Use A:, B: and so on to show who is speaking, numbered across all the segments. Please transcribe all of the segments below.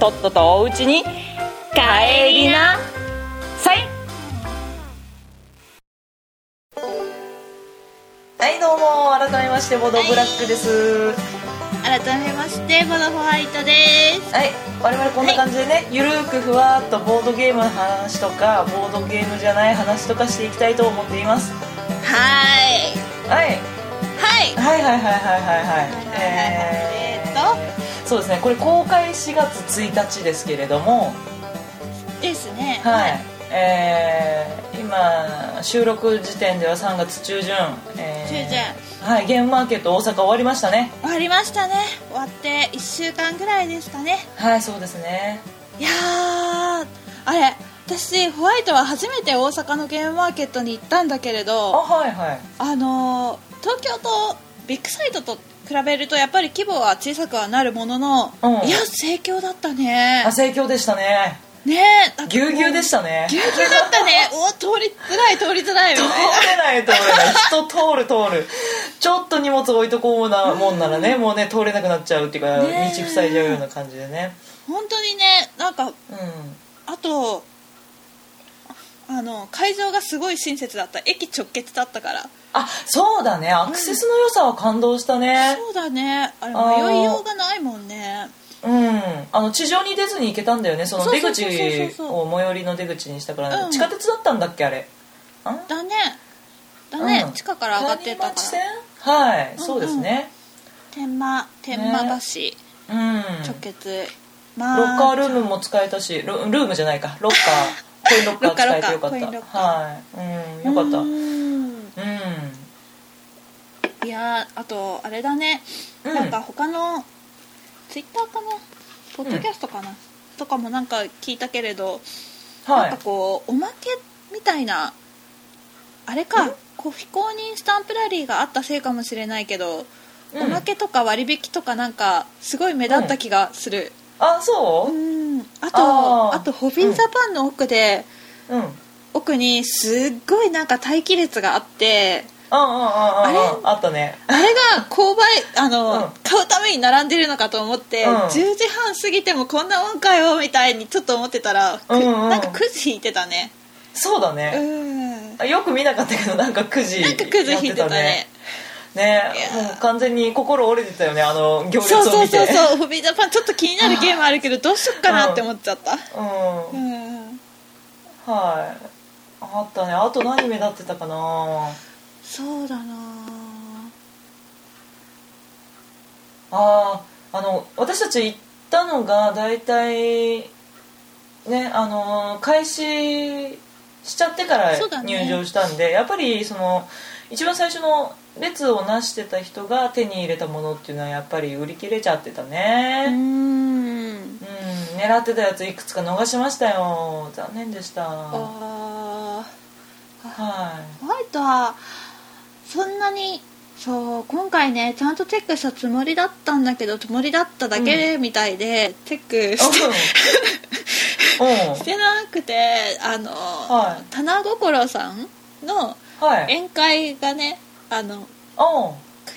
A: とっととおうちに
B: 帰りな。
A: さい。はいどうも改めましてボドブラックです。
B: 改めましてボドホワイトです。
A: はい我々こんな感じでね、ゆるーくふわっとボードゲームの話とかボードゲームじゃない話とかしていきたいと思っています。
B: はい。
A: はい。
B: はい。
A: はいはいはいはいはいはい。
B: えー、っ
A: そうですね。これ公開4月1日ですけれども
B: とですね。
A: はい、えー、今収録時点では3月中旬、えー
B: 中旬
A: はい。ゲームマーケット大阪終わりましたね。
B: 終わりましたね。終わって1週間ぐらいですかね。
A: はいそうですね。
B: いやーあれ私ホワイトは初めて大阪のゲームマーケットに行ったんだけれ
A: あ
B: ど
A: はいはい。
B: あのー東京とビッグサイトと比べるとやっぱり規模は小さくはなるものの、
A: うん。
B: いや盛況だったね。
A: あ盛況でしたね。
B: ねえ
A: ぎゅうぎゅうでしたね。
B: ぎゅうぎゅうだったね。お通りづらい通りづらいみ
A: 通
B: たいな
A: れない通れない。人通る通る。ちょっと荷物置いとこうなもんならね、もうね通れなくなっちゃうっていうか、
B: ね
A: 道塞いじゃうような感じでね。
B: 本当にねなんか
A: うん。
B: あとあの会場がすごい親切だった。駅直結だったから
A: あそうだね。アクセスの良さは感動したね。
B: そうだね。あれ迷いようがないもんね。
A: うん。あの地上に出ずに行けたんだよね。その出口を最寄りの出口にしたから、
B: うん。
A: 地下鉄だったんだっけあれ。あ
B: だね。だね、
A: うん。
B: 地下から上がってたから。
A: はい、
B: うん
A: そうですね。
B: 天満天満橋、
A: うん。
B: 直結。
A: ロ
B: ま
A: ッカールームも使えたしルルームじゃないか。ロッカー。コインロッカー使えてよかった。はい、うん、よかった。
B: う
A: うん
B: やーあとあれだね、
A: うん。
B: なんか他のツイッターかな？ポッドキャストかな、とかもなんか聞いたけれど、
A: はい。
B: なんかこうおまけみたいなあれかこう非公認スタンプラリーがあったせいかもしれないけど、
A: うん。
B: おまけとか割引とかなんかすごい目立った気がする、
A: あそう？
B: うん。あと
A: あ
B: とホビージャパンの奥で、
A: うん。
B: 奥にすっごいなんか待機列があって
A: あ
B: れ？
A: あったね。
B: あれが購買あの、
A: うん。
B: 買うために並んでるのかと思って、
A: うん。
B: 10時半過ぎてもこんなもんかよみたいにちょっと思ってたら、く
A: うんうん
B: なんか9時引いてたね。う
A: そうだね、
B: ん。
A: あよく見なかったけどなんか9時
B: なんか9時引いてたね。
A: ね。完全に心折れてたよねあの行列
B: そうそうそうそう。ホビージャパンちょっと気になるゲームあるけどどうしよっかなって思っちゃった。
A: うん、
B: うん。
A: はい。あったね。あと何目立ってたかな
B: そうだな。
A: あああの私たち行ったのが大体ねあの開始しちゃってから入場したんで、やっぱりその一番最初の列をなしてた人が手に入れたものっていうのはやっぱり売り切れちゃってた
B: う
A: ね
B: ん。
A: うん、狙ってたやついくつか逃しましたよ。残念でした。は
B: あー。
A: い。
B: ホワイトはそんなにそう今回ねちゃんとチェックしたつもりだったんだけどつもりだっただけみたいで、チェックしてしてなくてあの、
A: はい。
B: 棚心さんの
A: はい
B: 宴会がねあの
A: おう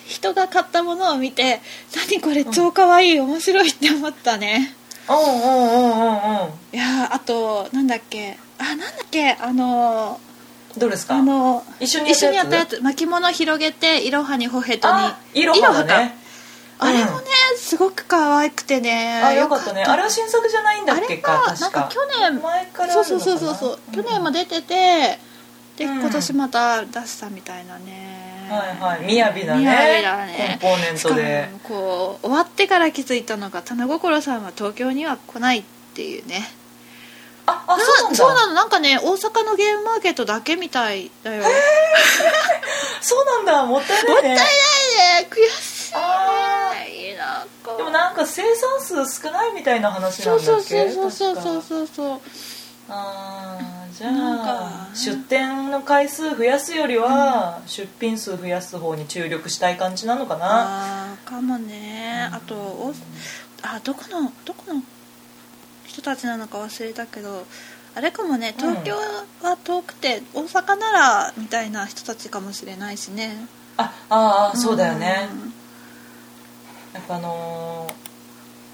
B: 人が買ったものを見て「何これ超かわいい面白い」って思ったね。
A: うんうんうんうんうん。
B: いやーあとなんだっけあなんだっけあの
A: どうですか？
B: あの
A: 一緒にやったやつ？
B: 一緒にやったやつ。巻物広げていろはにほへとに。
A: あいろはだね。
B: あれもね、すごく可愛くてね。
A: あよかったね。あれは新作じゃないんだっけか
B: あれなんか去年
A: 前から
B: そうそうそうそうそう、
A: ん。
B: 去年も出ててで、
A: うん。
B: 今年また出したみたいなね。
A: はいはい。雅なね。
B: 雅だね。
A: コンポーネントで。
B: こう終わってから気づいたのが棚心さんは東京には来ないっていうね
A: ああ
B: な
A: そうなんだ。
B: そうなの？なんかね大阪のゲームマーケットだけみたいだよ、
A: そうなんだ。もったいないね。
B: もったいないね。悔しい。
A: あ
B: ねいいなこ
A: でもなんか生産数少ないみたいな話な
B: そう
A: んだっけ？
B: そうそうそうそうそうそう
A: あーじゃ
B: なん
A: あ
B: か。
A: 出店の回数増やすよりは、出品数増やす方に注力したい感じなのかな？
B: あーかもね。あとおあどこのどこの人たちなのか忘れたけどあれかもね東京は遠くて大阪ならみたいな人たちかもしれないしね。
A: あああそうだよね、
B: ん
A: やっぱあのー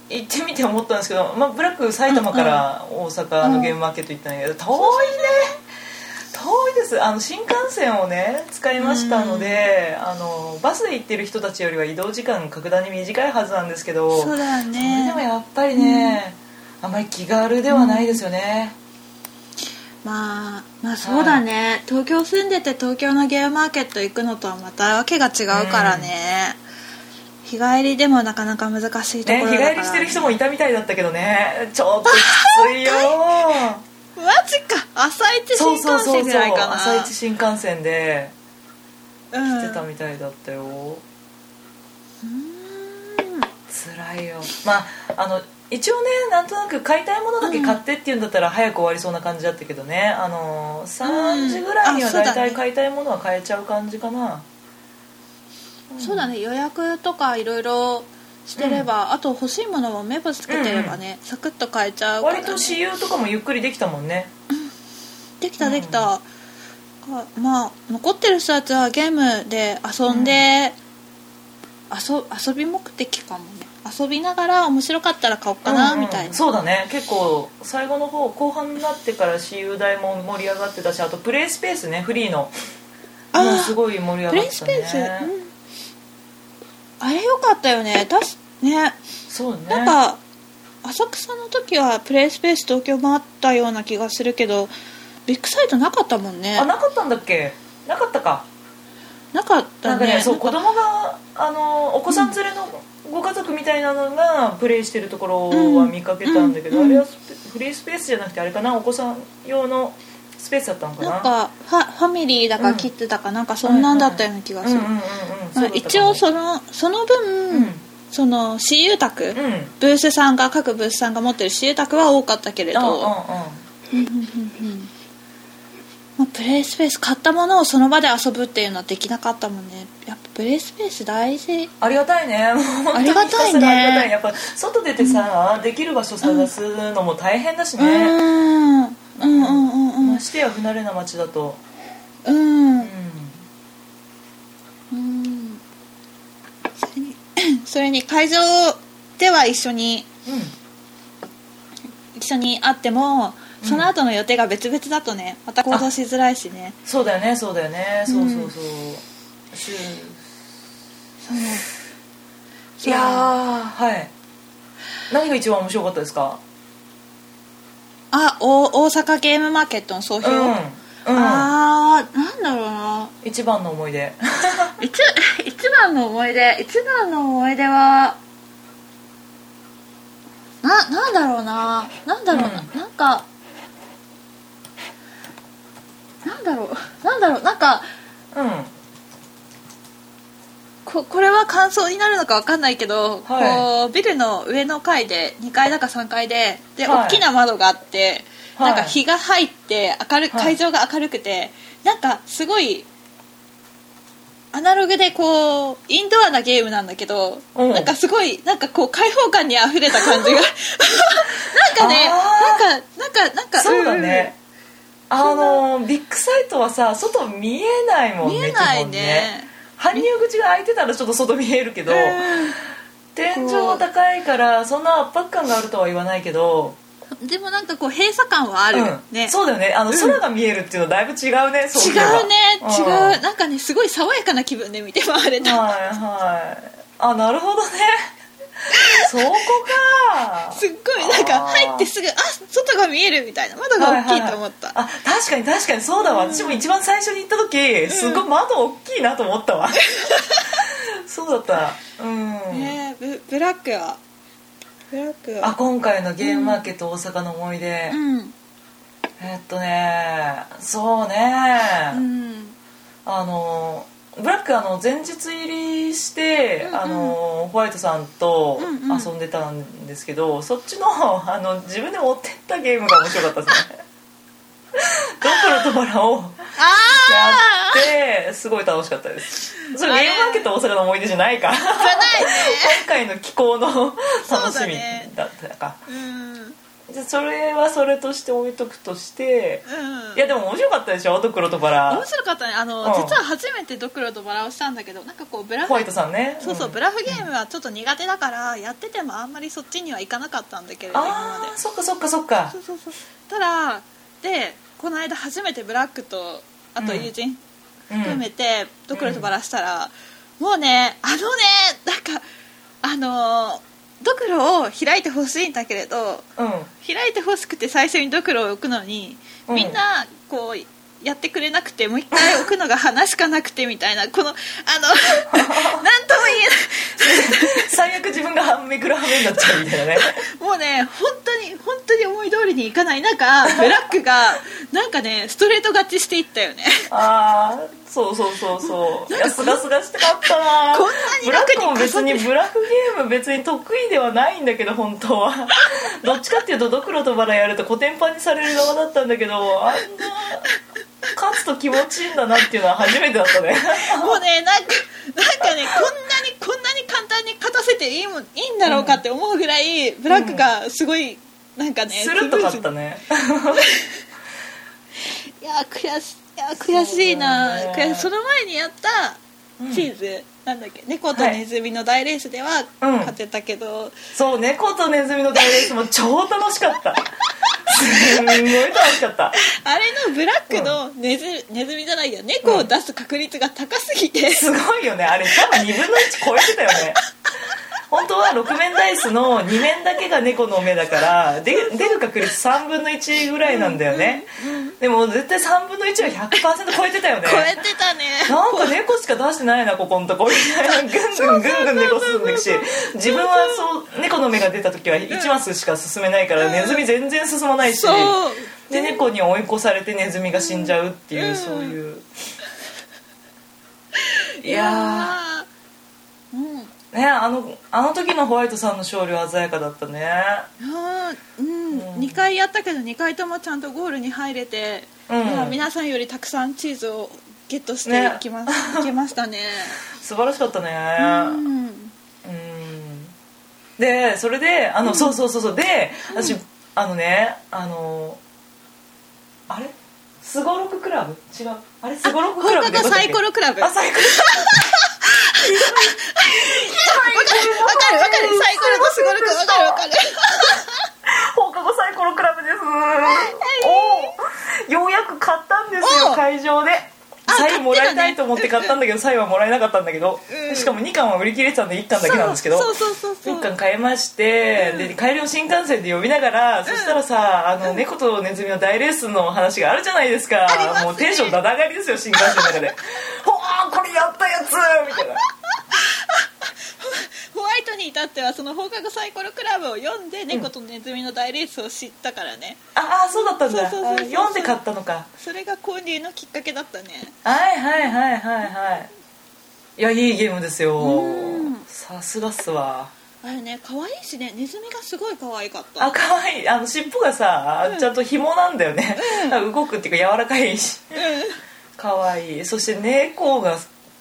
A: 行ってみて思ったんですけど、まあ、ブラック埼玉から大阪のゲームマーケット行ったんだけど、遠いね。遠いです。あの新幹線をね使いましたので、あのバスで行ってる人たちよりは移動時間格段に短いはずなんですけど
B: そうだよ
A: それで
B: ね
A: もやっぱりね、あんまり気軽ではないですよね、
B: まあまあそうだね、東京住んでて東京のゲームマーケット行くのとはまたわけが違うからね、日帰りでもなかなか難しいとこ
A: ね、
B: ろだから、
A: 日帰りしてる人もいたみたいだったけどね。ちょっときついよ。
B: マジか。朝一新幹線ぐらいかな。
A: 朝一新幹線で
B: うん。
A: 来てたみたいだったよ、
B: うん。
A: 辛いよ。まああの一応ねなんとなく買いたいものだけ買ってっていうんだったら早く終わりそうな感じだったけどね。あの3時ぐらいには大体買いたいものは買えちゃう感じかな。
B: そうだね予約とかいろいろしてれば、あと欲しいものも目星つけてればね、サクッと買えちゃうから、ね、
A: 割と私有とかもゆっくりできたもんね。
B: できたできた、かまあ残ってる人たちはゲームで遊んで、遊遊び目的かもね遊びながら面白かったら買おうかな、
A: うんうん。
B: みたいな。
A: そうだね。結構最後の方後半になってから私有代も盛り上がってたしあとプレイスペースね。フリーの。
B: あ
A: うすごい盛り上
B: プレイ
A: がってたね。
B: スペース、うん。あれよかったよね。たしね。
A: そうね。
B: なんか浅草の時はプレイスペース東京もあったような気がするけどビッグサイトなかったもんね。
A: あなかったんだっけ？なかったか。
B: なかったね。
A: なんかねそう子供があのお子さん連れのご家族みたいなのがプレイしてるところは見かけたんだけど、
B: うん
A: あれはフリースペースじゃなくてあれかなお子さん用のスペースだったのかな？
B: なんかファファミリーだか
A: うん
B: キッズだかなん。かそんなんだったような気がする、一応そのその分、
A: うん。
B: その私有宅、
A: うん。うん
B: ブースさんが各ブースさんが持ってる私有宅は多かったけれど、まあ、プレイスペース買ったものをその場で遊ぶっていうのはできなかったもんね。やっぱプレイスペース大事。
A: ありがたいね。
B: ありがたいね。
A: ありがたい。やっぱ外出てさ、できる場所探すのも大変だし
B: う
A: ね、
B: ん。うん。うん。うん。うん。
A: ましてや不慣れな街だと。
B: うん。
A: うん。
B: うん。それにそれに会場では一緒に
A: うん。
B: 一緒に会ってもその後の予定が別々だとねまた行動しづらいしね。
A: そうだよねそうだよね。そうそうそう、週
B: そう。
A: いやーはい。何が一番面白かったですか？
B: あお大阪ゲームマーケットの総評、
A: うん、うん、
B: あーなんだろうな。
A: 一番の思い出。
B: 一 一番の思い出？一番の思い出はななんだろうな。なんだろうな、
A: うん。
B: なんかなんだろう。なんだろう。なんか
A: うん。
B: ここれは感想になるのかわかんないけど、
A: はい。
B: こうビルの上の階で2階だか3階でで、
A: はい。
B: 大きな窓があって、
A: はい。
B: なんか日が入って明る
A: はい。
B: 会場が明るくて、なんかすごいアナログでこうインドアなゲームなんだけど、
A: うん。
B: なんかすごいなんかこう開放感にあふれた感じが。なんかね
A: あ
B: なんかなんかなんか
A: そうだね、あのビッグサイトはさ外見えないもんね
B: 見えない
A: 基本
B: ね。
A: 搬入口が開いてたらちょっと外見えるけど、
B: うん。
A: 天井が高いからそんな圧迫感があるとは言わないけど、
B: でもなんかこう閉鎖感はある、
A: うん。
B: ね
A: そうだよね。あの、
B: うん。
A: 空が見えるっていうのはだいぶ違うねそう
B: 違
A: いえば。
B: うね。違う。なんかねすごい爽やかな気分で見て回れた、
A: はいはい。あなるほどね そこか。
B: すっごいなんか入ってすぐあ外が見えるみたいな。窓が大きいと思った、
A: はいはいはい。あ確かに確かにそうだわ、私も一番最初に行った時すごい窓大きいなと思ったわ。そうだった。うん、
B: ねえブブラックはブラックは。
A: あ今回のゲームマーケット大阪の思い出、
B: うん。
A: えっとねそうね、
B: うん。
A: あのブラックあの前日入りして、
B: うんうん。
A: あのホワイトさんと
B: うんうん。
A: 遊んでたんですけど、そっちのあの自分で持ってったゲームが面白かったですね。ドクロとバラをや
B: あ
A: ってすごい楽しかったです。それゲームマーケット大阪の思い出じゃないか。
B: あじゃないね。
A: 今回の気候の楽しみ
B: ね
A: だったか。
B: うん
A: じゃあそれはそれとして置いとくとして
B: うん。
A: いやでも面白かったでしょ？ドクロとバラ。
B: 面白かったね。あの、
A: うん。
B: 実は初めてドクロとバラをしたんだけどなんかこうブラフ
A: ホワイトさんね。
B: そうそう、
A: ん。
B: ブラフゲームはちょっと苦手だからやっててもあんまりそっちにはいかなかったんだけれど
A: ああそっかそっかそっか。
B: そうそうそう。ただでこの間初めてブラックとあと友人
A: うん。
B: 含めてドクロとバラしたら、もうねあのねなんかあのドクロを開いてほしいんだけれど
A: うん。
B: 開いてほしくて最初にドクロを置くのに、
A: うん。
B: みんなこうやってくれなくてもう一回置くのが話しかなくてみたいなこのあの なんとも言えない。
A: 最悪自分がはめくるはめになっちゃうみたいなね。
B: もうね本当に本当に思い通りにいかない中ブラックがなんかねストレート勝ちしていったよね。
A: ああそうそうそうそう。い。やすがすがしてかったな。
B: こんなに
A: ブラックも別にブラフゲーム別に得意ではないんだけど本当は。どっちかっていうとドクロとバラやるとコテンパンにされる側だったんだけどあんな勝つと気持ちいいんだなっていうのは初めてだったね。
B: もうねなんかなんかねこんなにこんなに簡単に勝たせていいもんいいんだろうかって思うぐらいブラックがすごいなんかね
A: スルッと勝ったね。
B: いや悔しいや悔しいな。
A: ね。
B: 悔その前にやった
A: うん。
B: チーズ、なんだっけ？猫とネズミの大レースでは
A: うん。
B: 勝てたけど、
A: そう猫とネズミの大レースも超楽しかった。すんごい楽しかった。
B: あれのブラックのネズ,、ネズミじゃないや。猫を出す確率が高すぎて、
A: すごいよね。あれ多分2分の1超えてたよね 本当は6面ダイスの2面だけが猫の目だからで出る確率3分の1ぐらいなんだよね、でも絶対3分の1は100%超えてたよね。
B: 超えてたね。
A: なんか猫しか出してないなここのとこみたいなぐんぐんぐんぐん猫進んでいくし自分はそう猫の目が出た時は1マスしか進めないからネズミ全然進まないしで猫に追い越されてネズミが死んじゃうっていう、
B: うん
A: そういうい
B: い
A: やねあのあの時のホワイトさんの勝利は鮮やかだったね。
B: うん、
A: うん。
B: 2回やったけど2回ともちゃんとゴールに入れて、
A: うん。
B: まあ皆さんよりたくさんチーズをゲットして
A: ね。
B: いきます、いけましたね。
A: 素晴らしかったね。
B: うん。
A: うん。でそれであの、そうそうそうそう。で私、あのねあのあれ？すごろくクラブ？違う。あれすごろくクラブ
B: 放課後サイコロクラブ。
A: あサイコロ
B: わ かるわかる。サイコロとスゴロクわかるわかる。
A: 放課後サイコロクラブです。おようやく買ったんですよ
B: お
A: 会場で。
B: あ
A: サインもらいたいと思って買
B: 買ってた
A: んだけどサインはもらえなかったんだけど、
B: うん。
A: しかも2巻は売り切れてたんで1巻だけなんですけど
B: そうそうそうそう。
A: 1巻買いまして、で帰りを新幹線で呼びながら、そしたらさあの、猫とネズミの大レースの話があるじゃないですか。もうテンションだだ上がりですよ新幹線の中で「ほわーこれやったやつ!」みたいな
B: ホワイトに至ってはその放課後サイコロクラブを読んで猫とネズミの大レースを知ったからね。
A: ああそうだったんだ。読んで買ったのか。
B: それが購入のきっかけだったね。
A: はいはいはいはいはい。いやいいゲームですよ。
B: うん。
A: さすがっすわ。
B: あれね可愛いしねネズミがすごい可愛かった。
A: あ可愛い。あの尻尾がさ、ちゃんと紐なんだよね、動くっていうか柔らかいし。可愛い。そして猫が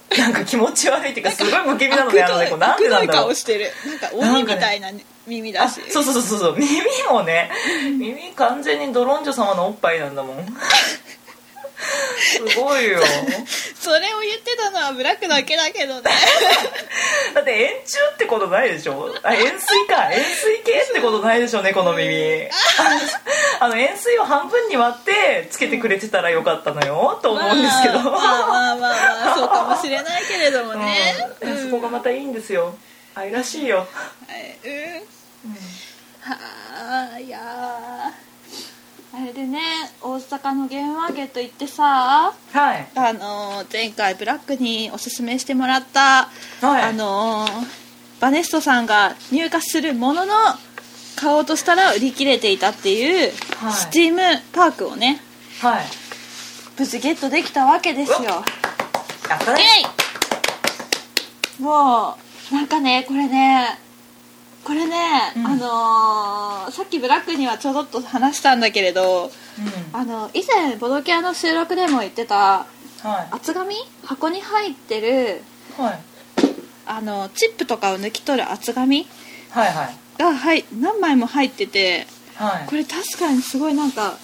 A: なんか気持ち悪いっていうかすごい不気味なのねあの猫なんでなんだろ
B: 顔
A: う
B: してる。なんか鬼みたいな耳だ
A: あ
B: し
A: そうそうそうそうそう。耳もね耳完全にドロンジョ様のおっぱいなんだもんすごいよ。
B: それを言ってたのはブラックだけだけどね。
A: だって円柱ってことないでしょ？あ円錐か。円錐系ってことないでしょ猫の耳。あの円錐を半分に割ってつけてくれてたらよかったのよと思うんですけど、
B: まあまあまあまあそうかもしれないけれどもね。
A: うん。
B: うん
A: そこがまたいいんですよ。愛らしいよ、
B: はいうん。はあいやーあれでね大阪のゲームマーケット行ってさ
A: はい。
B: あのー前回ブラックにおすすめしてもらった、
A: はい。
B: あのーバネストさんが入荷するものの買おうとしたら売り切れていたっていう、
A: はい。
B: スチームパークをね
A: はい。
B: 無事ゲットできたわけですよ。
A: やったね。
B: もうなんかねこれねこれね、
A: うん。
B: あのーさっきブラックにはちょろっと話したんだけれど
A: うん。
B: あの以前ボドキャの収録でも言ってた
A: はい。
B: 厚紙？箱に入ってる
A: はい。
B: あのチップとかを抜き取る厚紙？
A: はいはい。
B: が、はい、何枚も入ってて
A: はい。
B: これ確かにすごいなんか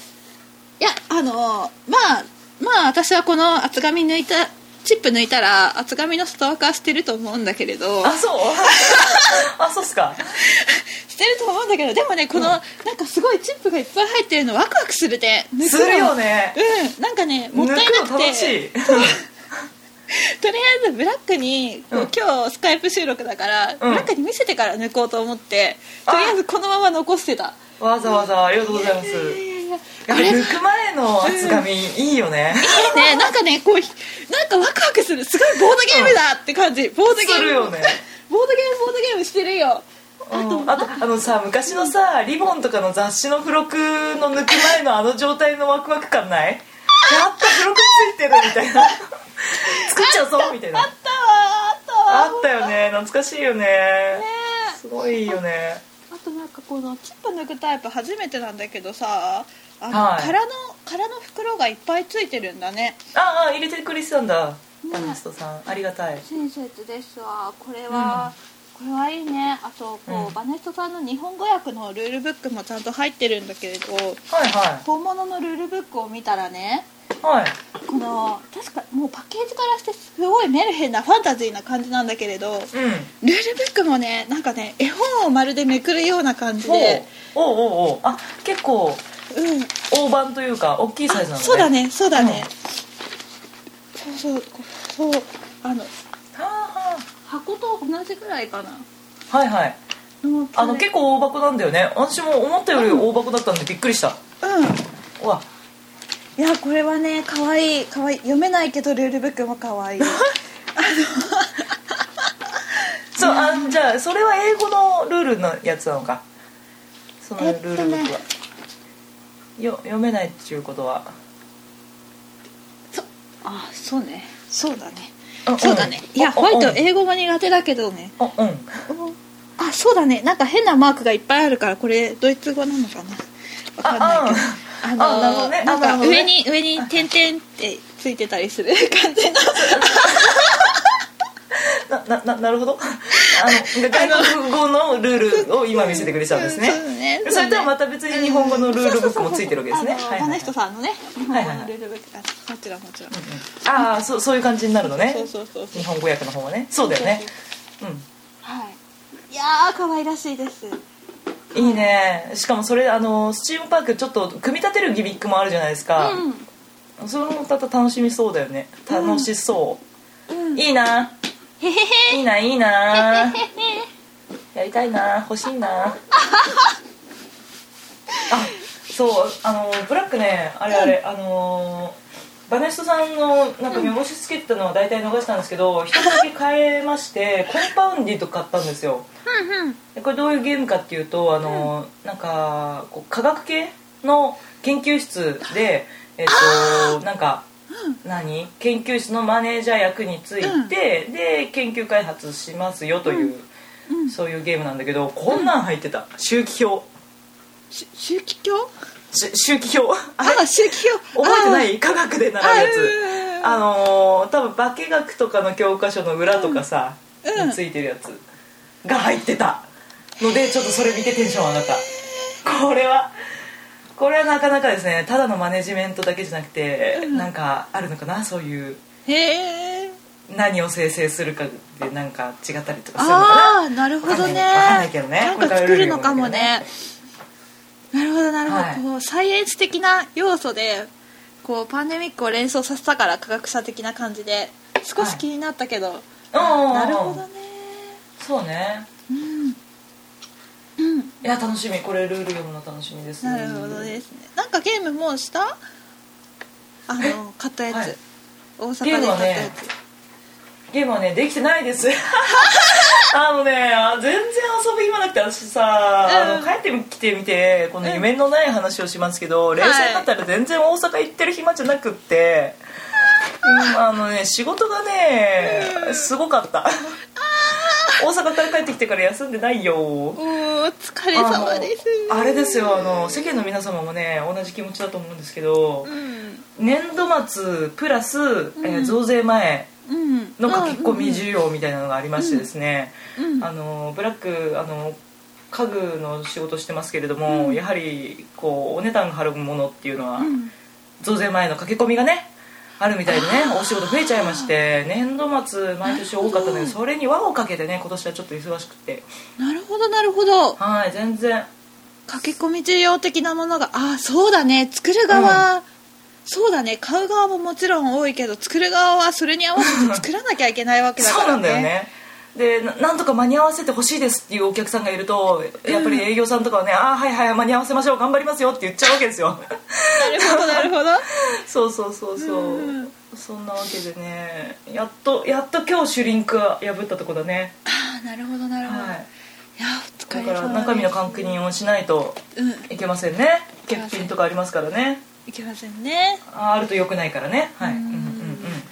B: いやあのまあまあ私はこの厚紙抜いたチップ抜いたら厚紙の外枠はしてると思うんだけれど。
A: あそう？あそうっすか。
B: してると思うんだけどでもねこの、なんかすごいチップがいっぱい入ってるのワクワクするで抜
A: するよね。
B: うん。なんかねもったいな
A: 抜く
B: て。
A: 楽しい。
B: とりあえずブラックに、こう
A: うん。
B: 今日スカイプ収録だから、ブラックに見せてから抜こうと思って
A: あ
B: とりあえずこのまま残してた。
A: わざわざありがとうございます。
B: いやいやいや
A: やっぱ抜く前の厚紙いいよね。
B: いいね。なんかねこうなんかワクワクする。すごいボードゲームだって感じ。ボードゲーム。
A: するよね。
B: ボードゲームボードゲームしてるよ。
A: うん。あとあのさ昔のさリボンとかの雑誌の付録の抜く前のあの状態のワクワク感ない？やった付録ついてるみたいな。作っちゃうぞみたいな。
B: あったわあったわ
A: あったよね。懐かしいよね。
B: ね。
A: すごいよね。
B: あとなんかこのチップ抜くタイプ初めてなんだけどさあの、
A: はい。
B: 空の空の袋がいっぱいついてるんだね。
A: ああ入れてくれてたんだ。
B: ね。
A: パネストさん。ありがたい。
B: 親切ですわ。これは、これはいいね。あとこう、
A: うん。
B: バネストさんの日本語訳のルールブックもちゃんと入ってるんだけれど
A: はいは
B: 本物のルールブックを見たらね
A: いはい。
B: この確かもうパッケージからしてすごいメルヘンなファンタジーな感じなんだけれど
A: うん。
B: ルールブックもねなんかね絵本をまるでめくるような感じ
A: おう。
B: で
A: おうおうおう。あ結構
B: うん
A: 大判というか大きいサイズなのね。
B: そうだねそうだね、そうそうそうあの
A: はあ
B: 箱と同じぐらいかな。
A: はあはい。はい
B: の
A: あの結構大箱なんだよね。私も思ったより大箱だったんでびっくりした。
B: うん。
A: うわ。
B: いやこれはね可愛い可愛い。読めないけどルールブックも可愛い。
A: そうあじゃあそれは英語のルールのやつなのか。そのル
B: えっとね
A: ールブックは、よ読めないっていうことは。
B: そあそうね。そうだね。
A: うん
B: そうだね。いや
A: うん。
B: ホワイト
A: うん
B: 英語も苦手だけどね。
A: あうん。
B: うんあそうだね。なんか変なマークがいっぱいあるからこれドイツ語なのかな。わかんないけど。
A: あ
B: あの
A: あなるほどね。あ
B: なんか上に上に点々ってついてたりする感じの
A: ななななるほど。あの外国語のルールを今見せてくれたんですね。
B: ね。
A: それとはまた別に日本語のルールブックもついてるわけですね。
B: バネストさんのね日本
A: はいはい
B: 語のルールブックあもちろんもちろん。
A: ああそうそういう感じになるのね。
B: そうそうそうそう。
A: 日本語訳の方はね。そうだよね。うん。
B: はい。いやー可愛らしいです。
A: いいね。しかもそれあのスチームパークちょっと組み立てるギミックもあるじゃないですか、
B: う
A: それもまた楽しみそうだよね。楽しそう、
B: ん。うん。
A: いいないいないいな。やりたいな。欲しいな。あそうあのブラックね。あれあれ、あのバネストさんのなんか目星つけてたのは大体逃したんですけど一つだけ変えましてコンパウンディと買ったんですよ。これどういうゲームかっていうとあの、なんかこう科学系の研究室でえっとなんか、何？研究室のマネージャー役について、で研究開発しますよという、
B: うん。
A: そういうゲームなんだけどこんなん入ってた。周期表。
B: し周期表？
A: し周期表？あ
B: 周期表。
A: 覚えてない？科学で習うやつ。
B: あ
A: あのー多分化学とかの教科書の裏とかさ、
B: うん。
A: についてるやつ。が入ってた。のでちょっとそれ見てテンション上がった。これはこれはなかなかですねただのマネジメントだけじゃなくて、
B: うん。
A: なんかあるのかなそういう。
B: へえ。
A: 何を生成するかでなんか違ったりとかするのかな。
B: ああなるほどね。
A: わかんない。けどね。
B: なんか作るのかもね。なるほどなるほど、
A: はい。
B: こうサイエンス的な要素でこうパンデミックを連想させたから科学者的な感じで少し気になったけど、
A: うんうんうん。
B: なるほどね。
A: そうね。
B: うんうん
A: いや楽しみ。これルール読むの楽しみです
B: なるほどですね。なんかゲームもうした？あの買ったやつ、
A: はい。
B: 大阪で買ったやつ、
A: ゲームはねできてないです。あのねあ全然遊ぶ暇なくて私さ、
B: うん。
A: あの帰ってきてみてこの夢のない話をしますけど、冷静になったら全然大阪行ってる暇じゃなくって、うんあのね仕事がねすごかった 阪から帰ってきてから休んでないよ。
B: お疲れ様です。
A: あれですよあの世間の皆様もね同じ気持ちだと思うんですけど、
B: うん。
A: 年度末プラス、えー増税前
B: うん。
A: の書き込み需要みたいなのがありましてですね、
B: うん。
A: あのブラックあの家具の仕事してますけれども、
B: うん。
A: やはりこうお値段が張るものっていうのは、
B: うん。
A: 増税前の駆け込みがねあるみたいでね お仕事増えちゃいまして年度末毎年多かったのでそれに輪をかけてね今年はちょっと忙しくて。
B: なるほどなるほど。
A: はい全然。
B: 駆け込み需要的なものがあそうだね。作る側、そうだね。買う側ももちろん多いけど作る側はそれに合わせて作らなきゃいけないわけだからね。
A: そうなんだよねでななんとか間に合わせてほしいですっていうお客さんがいるとやっぱり営業さんとかはね「ああはいはい間に合わせましょう頑張りますよ」って言っちゃうわけですよ。
B: なるほどなるほど。
A: そうそうそうそう、
B: うん。
A: そんなわけでねやっとやっと今日シュリンク破ったとこだね。
B: ああなるほどなるほど、
A: はい。
B: い、やお疲
A: だから中身の確認をしないと
B: うん。
A: いけませんね。欠品とかありますからね。
B: いけませんね。
A: ああると良くないからね。はい。
B: う
A: うんんうん。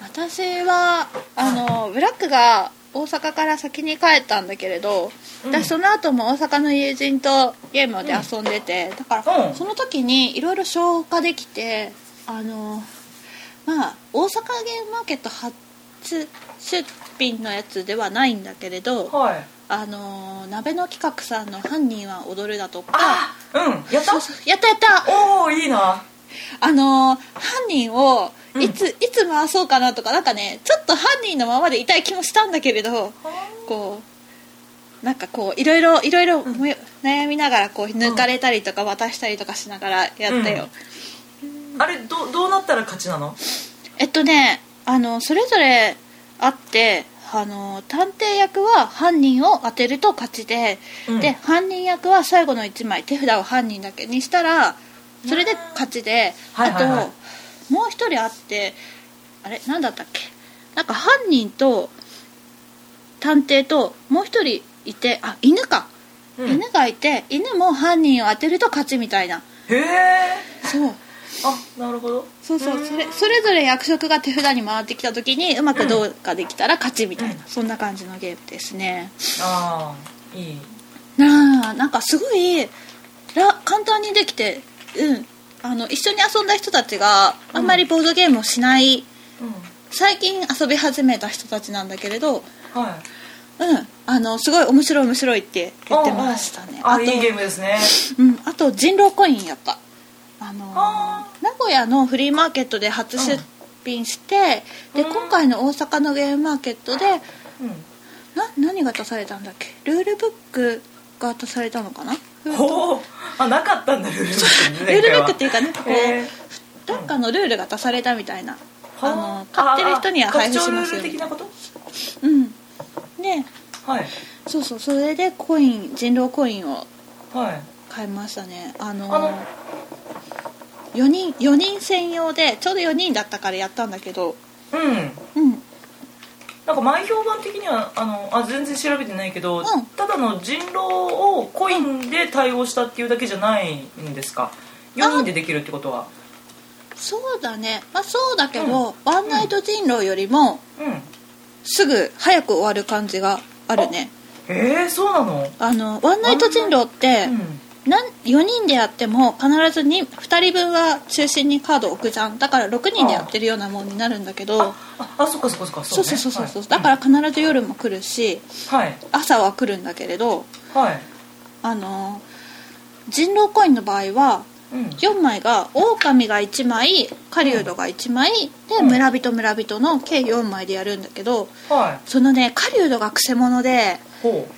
B: 私はあのブラックが大阪から先に帰ったんだけれど、
A: うん。
B: 私その後も大阪の友人とゲームで遊んでて、だから、
A: うん。
B: その時にいろいろ消化できてあのまあ大阪ゲームマーケット初出品のやつではないんだけれど
A: うんはい。
B: あの鍋の企画さんの「犯人は踊る」だとか
A: あうん。やった？
B: やったやった。
A: おおいいな。
B: あのー犯人を
A: うん。
B: いつ、いつ回そうかなとかなんかねちょっと犯人のままでいたい気もしたんだけれどこうなんかこういろいろいろいろ
A: ん。
B: もや悩みながらこう抜かれたりとか渡したりとかしながらやったよ、
A: あれどどうなったら勝ちなの？
B: えっとねあのそれぞれあってあの探偵役は犯人を当てると勝ちで、
A: うん。
B: で犯人役は最後の1枚手札を犯人だけにしたらそれで勝ちで、あともう一人あってあれ何だったっけ？なんか犯人と探偵ともう一人いてあ犬か、
A: うん。
B: 犬がいて犬も犯人を当てると勝ちみたいな。
A: へえ。
B: そう。
A: あなるほど。
B: そうそう。それそれぞれ役職が手札に回ってきた時にうまくどうかできたら勝ちみたいな、そんな感じのゲームですね。
A: ああいい。
B: なあなんかすごいら簡単にできてうんあの一緒に遊んだ人たちがあんまりボードゲームをしない、
A: うん。
B: 最近遊び始めた人たちなんだけれど
A: はい。
B: うん。あのすごい面白い面白いって言ってましたね。と
A: あいいゲームですね。
B: うん、あと人狼コインやった。あの名古屋のフリーマーケットで初出品して、で
A: うん。
B: 今回の大阪のゲームマーケットで
A: うん。
B: な何が出されたんだっけ？ルールブックが出されたのかな？
A: ほうあなかったんだルールブック
B: ルールブックっていうかなんかこう、なんかのルールが出されたみたいな、あ。の
A: は
B: 買ってる人には配布しますよ
A: 拡張ルール的な
B: うん。で
A: はい。
B: そうそうそれでコイン人狼コインを
A: はい。
B: 買いましたね。あの
A: あの
B: 4人4人専用でちょうど4人だったからやったんだけど。
A: うん。
B: うん
A: なんか前評判的にはあのあ全然調べてないけど、
B: ん。
A: ただの人狼をコインで対応したっていうだけじゃないんですか？4人でできるってことは。
B: そうだね。まあそうだけど、ワンナイト人狼よりも
A: うん。
B: すぐ早く終わる感じがあるね。
A: えー、そうなの？
B: あのワンナイト人狼って
A: うん
B: なん4人でやっても必ずに2人分は中心にカードを置くじゃん。だから6人でやってるようなもんになるんだけど。
A: ああそっかそっかそっか。
B: そうそうそうそうそう。だから必ず夜も来るし
A: はい。
B: 朝は来るんだけれど
A: はい。
B: あの人狼コインの場合は
A: うん。
B: 4枚が狼が1枚狩人が1枚で
A: うん。
B: 村人村人の計4枚でやるんだけど
A: はい。
B: そのね狩人がくせ者で
A: ほ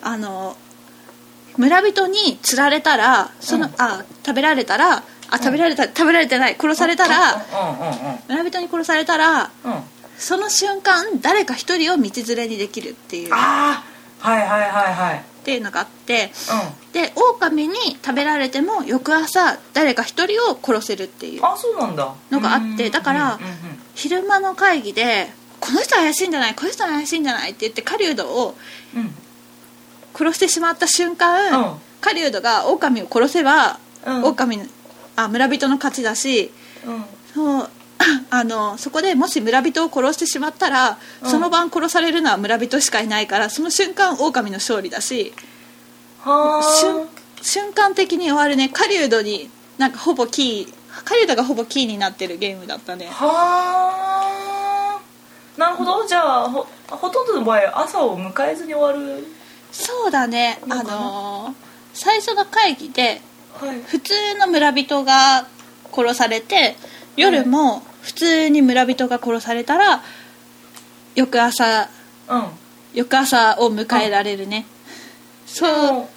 B: あの村人に釣られたらその、
A: うん。
B: あ食べられたらあ食べられた、食べられてない殺された
A: う
B: ら
A: うん
B: 村人に殺されたら
A: うん。うんうん
B: その瞬間誰か一人を道連れにできるっていう。っ
A: ああはいはいはいはい。
B: ていうのがあって
A: う
B: で狼に食べられても翌朝誰か一人を殺せるっていう
A: んあそうなんだ。
B: のがあって
A: うん
B: だから
A: うんうん。うん
B: 昼間の会議で「この人怪しいんじゃないこの人怪しいんじゃない?」って言って狩人を
A: うん
B: 殺してしまった瞬間、
A: うん。
B: 狩人が狼を殺せば、
A: うん。
B: 狼のあ村人の勝ちだし
A: うん。
B: そう あのそこでもし村人を殺してしまったら、
A: うん。
B: その晩殺されるのは村人しかいないからその瞬間狼の勝利だし瞬間的に終わるね。狩人になんかほぼキー狩人がほぼキーになってるゲームだったね。
A: はあ。なるほど。じゃあほほとんどの場合朝を迎えずに終わる
B: そうだね。あ
A: の
B: 最初の会議で
A: はい。
B: 普通の村人が殺されて夜も普通に村人が殺されたら翌朝
A: うん。
B: 翌朝を迎えられるね。そう。
A: も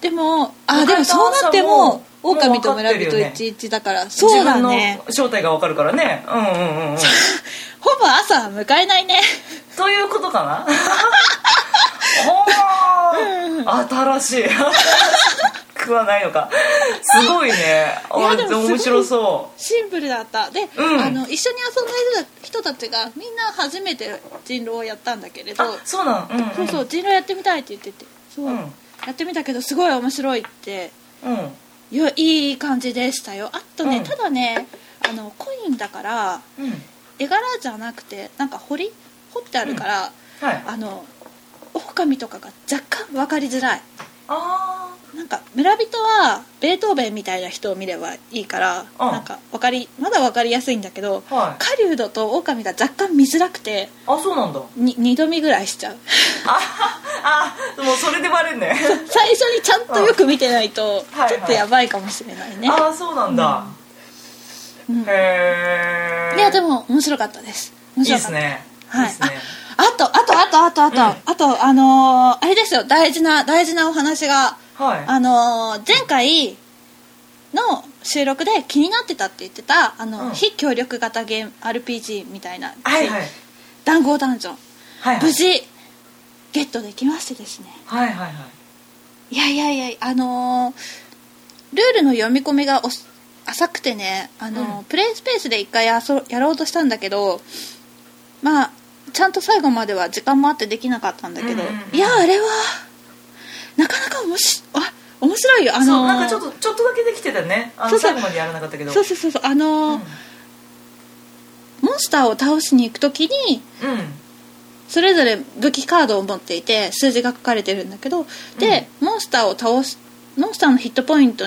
B: でもあでもそうなって
A: 朝も
B: も狼と村人11だからそうだね。
A: 正体がわかるからね。うんうんうんうん。
B: ほぼ朝は迎えないね。
A: ということかな？新しい。食わないのか。すごいね。あ
B: い。
A: 面白そ
B: シンプルだった。で、
A: うん。
B: あの一緒に遊んだ人たちがみんな初めて人狼をやったんだけれど。
A: そうなんうんうん。
B: そうそう人狼やってみたいって言ってて。そう、
A: うん。
B: やってみたけどすごい面白いって。
A: うん。
B: いやいい感じでしたよ。あとね、
A: うん。
B: ただねあのコインだから
A: うん。
B: 絵柄じゃなくてなんか彫り彫ってあるから、
A: はい。
B: あの狼とかが若干分かりづらい。
A: あ
B: なんか村人はベートーベンみたいな人を見ればいいから、
A: うん。
B: なんか分かりまだ分かりやすいんだけど
A: あはい。
B: 狩人と狼が若干見づらくて
A: あそうなんだ。
B: に二度見ぐらいしちゃう。
A: ああもうそれでバレんね。
B: 最初にちゃんとよく見てないと
A: はい
B: ちょっとやばいかもしれないね、
A: ああそうなんだ、
B: うん。
A: へえ
B: いやでも面白かったです。面
A: いい
B: 白かった。
A: ですね。
B: はい
A: いいですね
B: あとあとあとあとあと、
A: うん。
B: あとあのーあれですよ。大事な大事なお話が
A: はい。
B: あのー前回の収録で気になってたって言ってたあの、
A: うん。
B: 非協力型ゲーム RPG みたいな、
A: はいはい。
B: 談合ダンジョン
A: はいはい。
B: 無事ゲットできましてですね。
A: はいはいはい。
B: いやいやいやあのールールの読み込みがおし浅くてね、あのー
A: うん。
B: プレイスペースで一回やそやろうとしたんだけどまあちゃんと最後までは時間もあってできなかったんだけど、
A: うんうんうん。
B: いやあれはなかなかおもしあ面白いよ。あのー
A: そうなんかちょっとちょっとだけできてたね。あの最後までやらなかったけど。
B: そうそうそうそう。あのー
A: うん。
B: モンスターを倒しに行く時に
A: うん。
B: それぞれ武器カードを持っていて数字が書かれてるんだけどで、モンスターを倒すモンスターのヒットポイント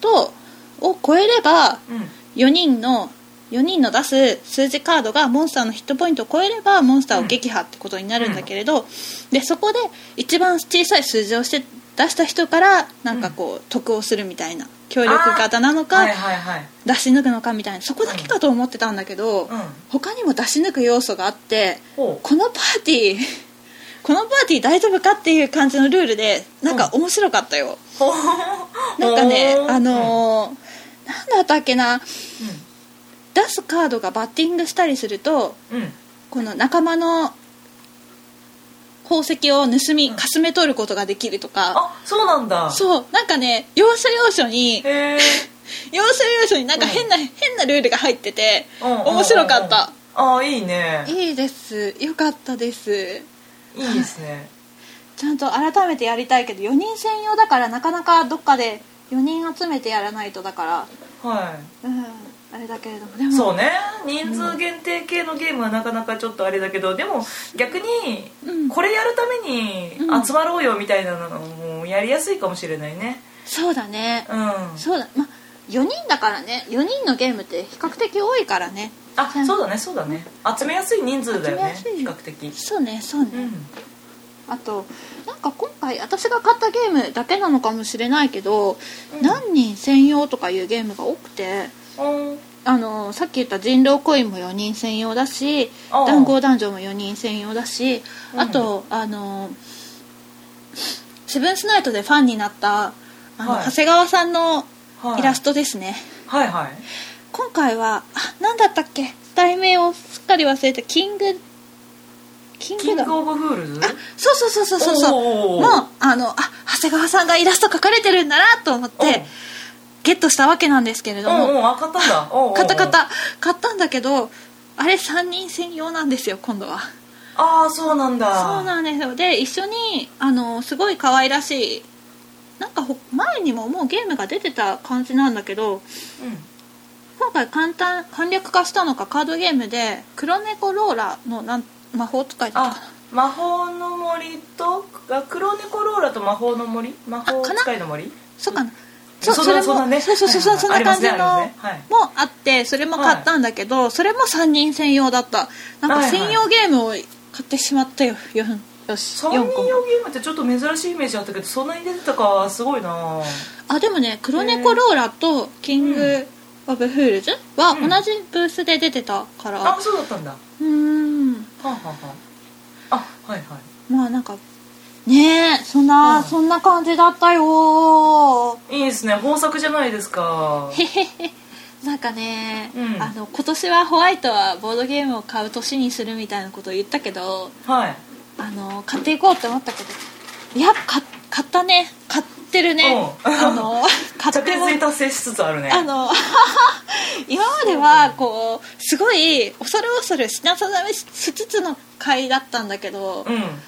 B: とを超えれば
A: うん。
B: 4人の4人の出す数字カードがモンスターのヒットポイントを超えればモンスターを撃破ってことになるんだけれど、でそこで一番小さい数字をして出した人からなんかこう得をするみたいな協力型なのか、出し抜くのかみたいなそこだけかと思ってたんだけど、
A: うん。
B: 他にも出し抜く要素があってこのパーティー このパーティー大丈夫かっていう感じのルールでなんか面白かったよ、なんかねあのーなんだったっけな。
A: う
B: 出すカードがバッティングしたりすると
A: んうん。
B: この仲間の宝石を盗み
A: うん。
B: かすめ取ることができるとか、
A: あそうなんだ。
B: そう。なんかね要所要所に 要所要所になんか変な、変なルールが入ってて面白かった。
A: ああいいね。
B: いいです。よかったです。
A: いいですね。
B: ちゃんと改めてやりたいけど4人専用だからなかなかどっかで4人集めてやらないとだから。
A: は
B: うんあれだけれどもでも
A: いそうね。人数限定系のゲームはなかなかちょっとあれだけどでも逆に
B: うん。
A: これやるために
B: うん。
A: 集まろうよみたいなのもやりやすいかもしれないね。
B: そうだね。
A: うん。
B: そうだ。まあ4人だからね。4人のゲームって比較的多いからね。
A: あそうだねそうだね。集めやすい人数だよね比較的。
B: そうねそうね、
A: うん。
B: あとなんか今回私が買ったゲームだけなのかもしれないけど、
A: うん。
B: 何人専用とかいうゲームが多くて
A: うん
B: あのさっき言った人狼コインも4人専用だし
A: ああ。
B: 談合男女も4人専用だし
A: うん。
B: あと、あのセブンスナイトでファンになったあの、
A: はい。
B: 長谷川さんの
A: はい。
B: イラストですね、
A: はいはい。
B: 今回はあ何だったっけ？題名をすっかり忘れてキングキングだ。
A: キングオブフールズ？
B: そうそうそうそうそうそう。もうあのあ長谷川さんがイラスト描かれてるんだなと思ってゲットしたわけなんですけれど
A: うん
B: も
A: うんあ買ったんだ。
B: 買った買った買ったんだけどあれ3人専用なんですよ今度は。
A: ああそうなんだ。
B: そうなんですよ。で一緒にあのすごい可愛らしいなんかほ前にももうゲームが出てた感じなんだけど
A: うん。
B: 今回簡単簡略化したのかカードゲームで「黒猫ローラ」のなん魔法使いだったか
A: あ魔法の森とあ黒猫ローラと魔法な森？魔法使いの森？
B: そうかな。
A: そ
B: そうそれも
A: そんなね。
B: そうそうそうそうそんな感じの
A: ありますねありますね。
B: もあってそれも買ったんだけど、それも3人専用だった。なんか
A: はいはい。
B: 専用ゲームを買ってしまったよよよし
A: 3人用
B: 4個
A: ゲームってちょっと珍しいイメージあったけどそんなに出てたかすごいな。
B: あでもね黒猫ローラとキング・オブ・フールズは
A: うん。
B: 同じブースで出てたから。
A: あそうだったんだ。は
B: うーん。
A: あ、はあはあ、あはいはい。
B: まあなんかねえそんな、
A: うん。
B: そんな感じだったよ。
A: いいですね豊作じゃないですか。
B: なんかね、
A: うん。
B: あの今年はホワイトはボードゲームを買う年にするみたいなことを言ったけど
A: はい。
B: あの買っていこうって思ったけどいや買買ったね。買ってるね。
A: うん。
B: あの 買っ
A: 着
B: ても
A: しつつあるね。
B: あの 今まではこうすごい恐る恐る品定めしつつの回だったんだけど
A: うん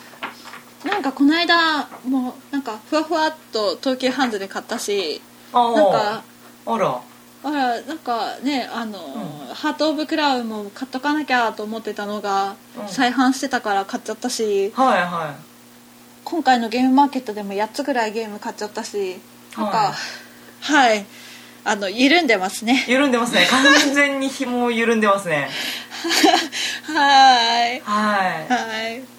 B: なんかこの間もうなんかふわふわっと東急ハンズで買ったし
A: あ
B: なんか
A: あら。
B: あらなんかねあの、ハート・オブ・クラウンも買っとかなきゃと思ってたのが、
A: うん。
B: 再販してたから買っちゃったし
A: はいは
B: 今回のゲームマーケットでも8つぐらいゲーム買っちゃったしなんか
A: はい。
B: はい、あの緩んでますね。
A: い緩んでますね。完全に紐緩んでますね。
B: はい。
A: はい。
B: はい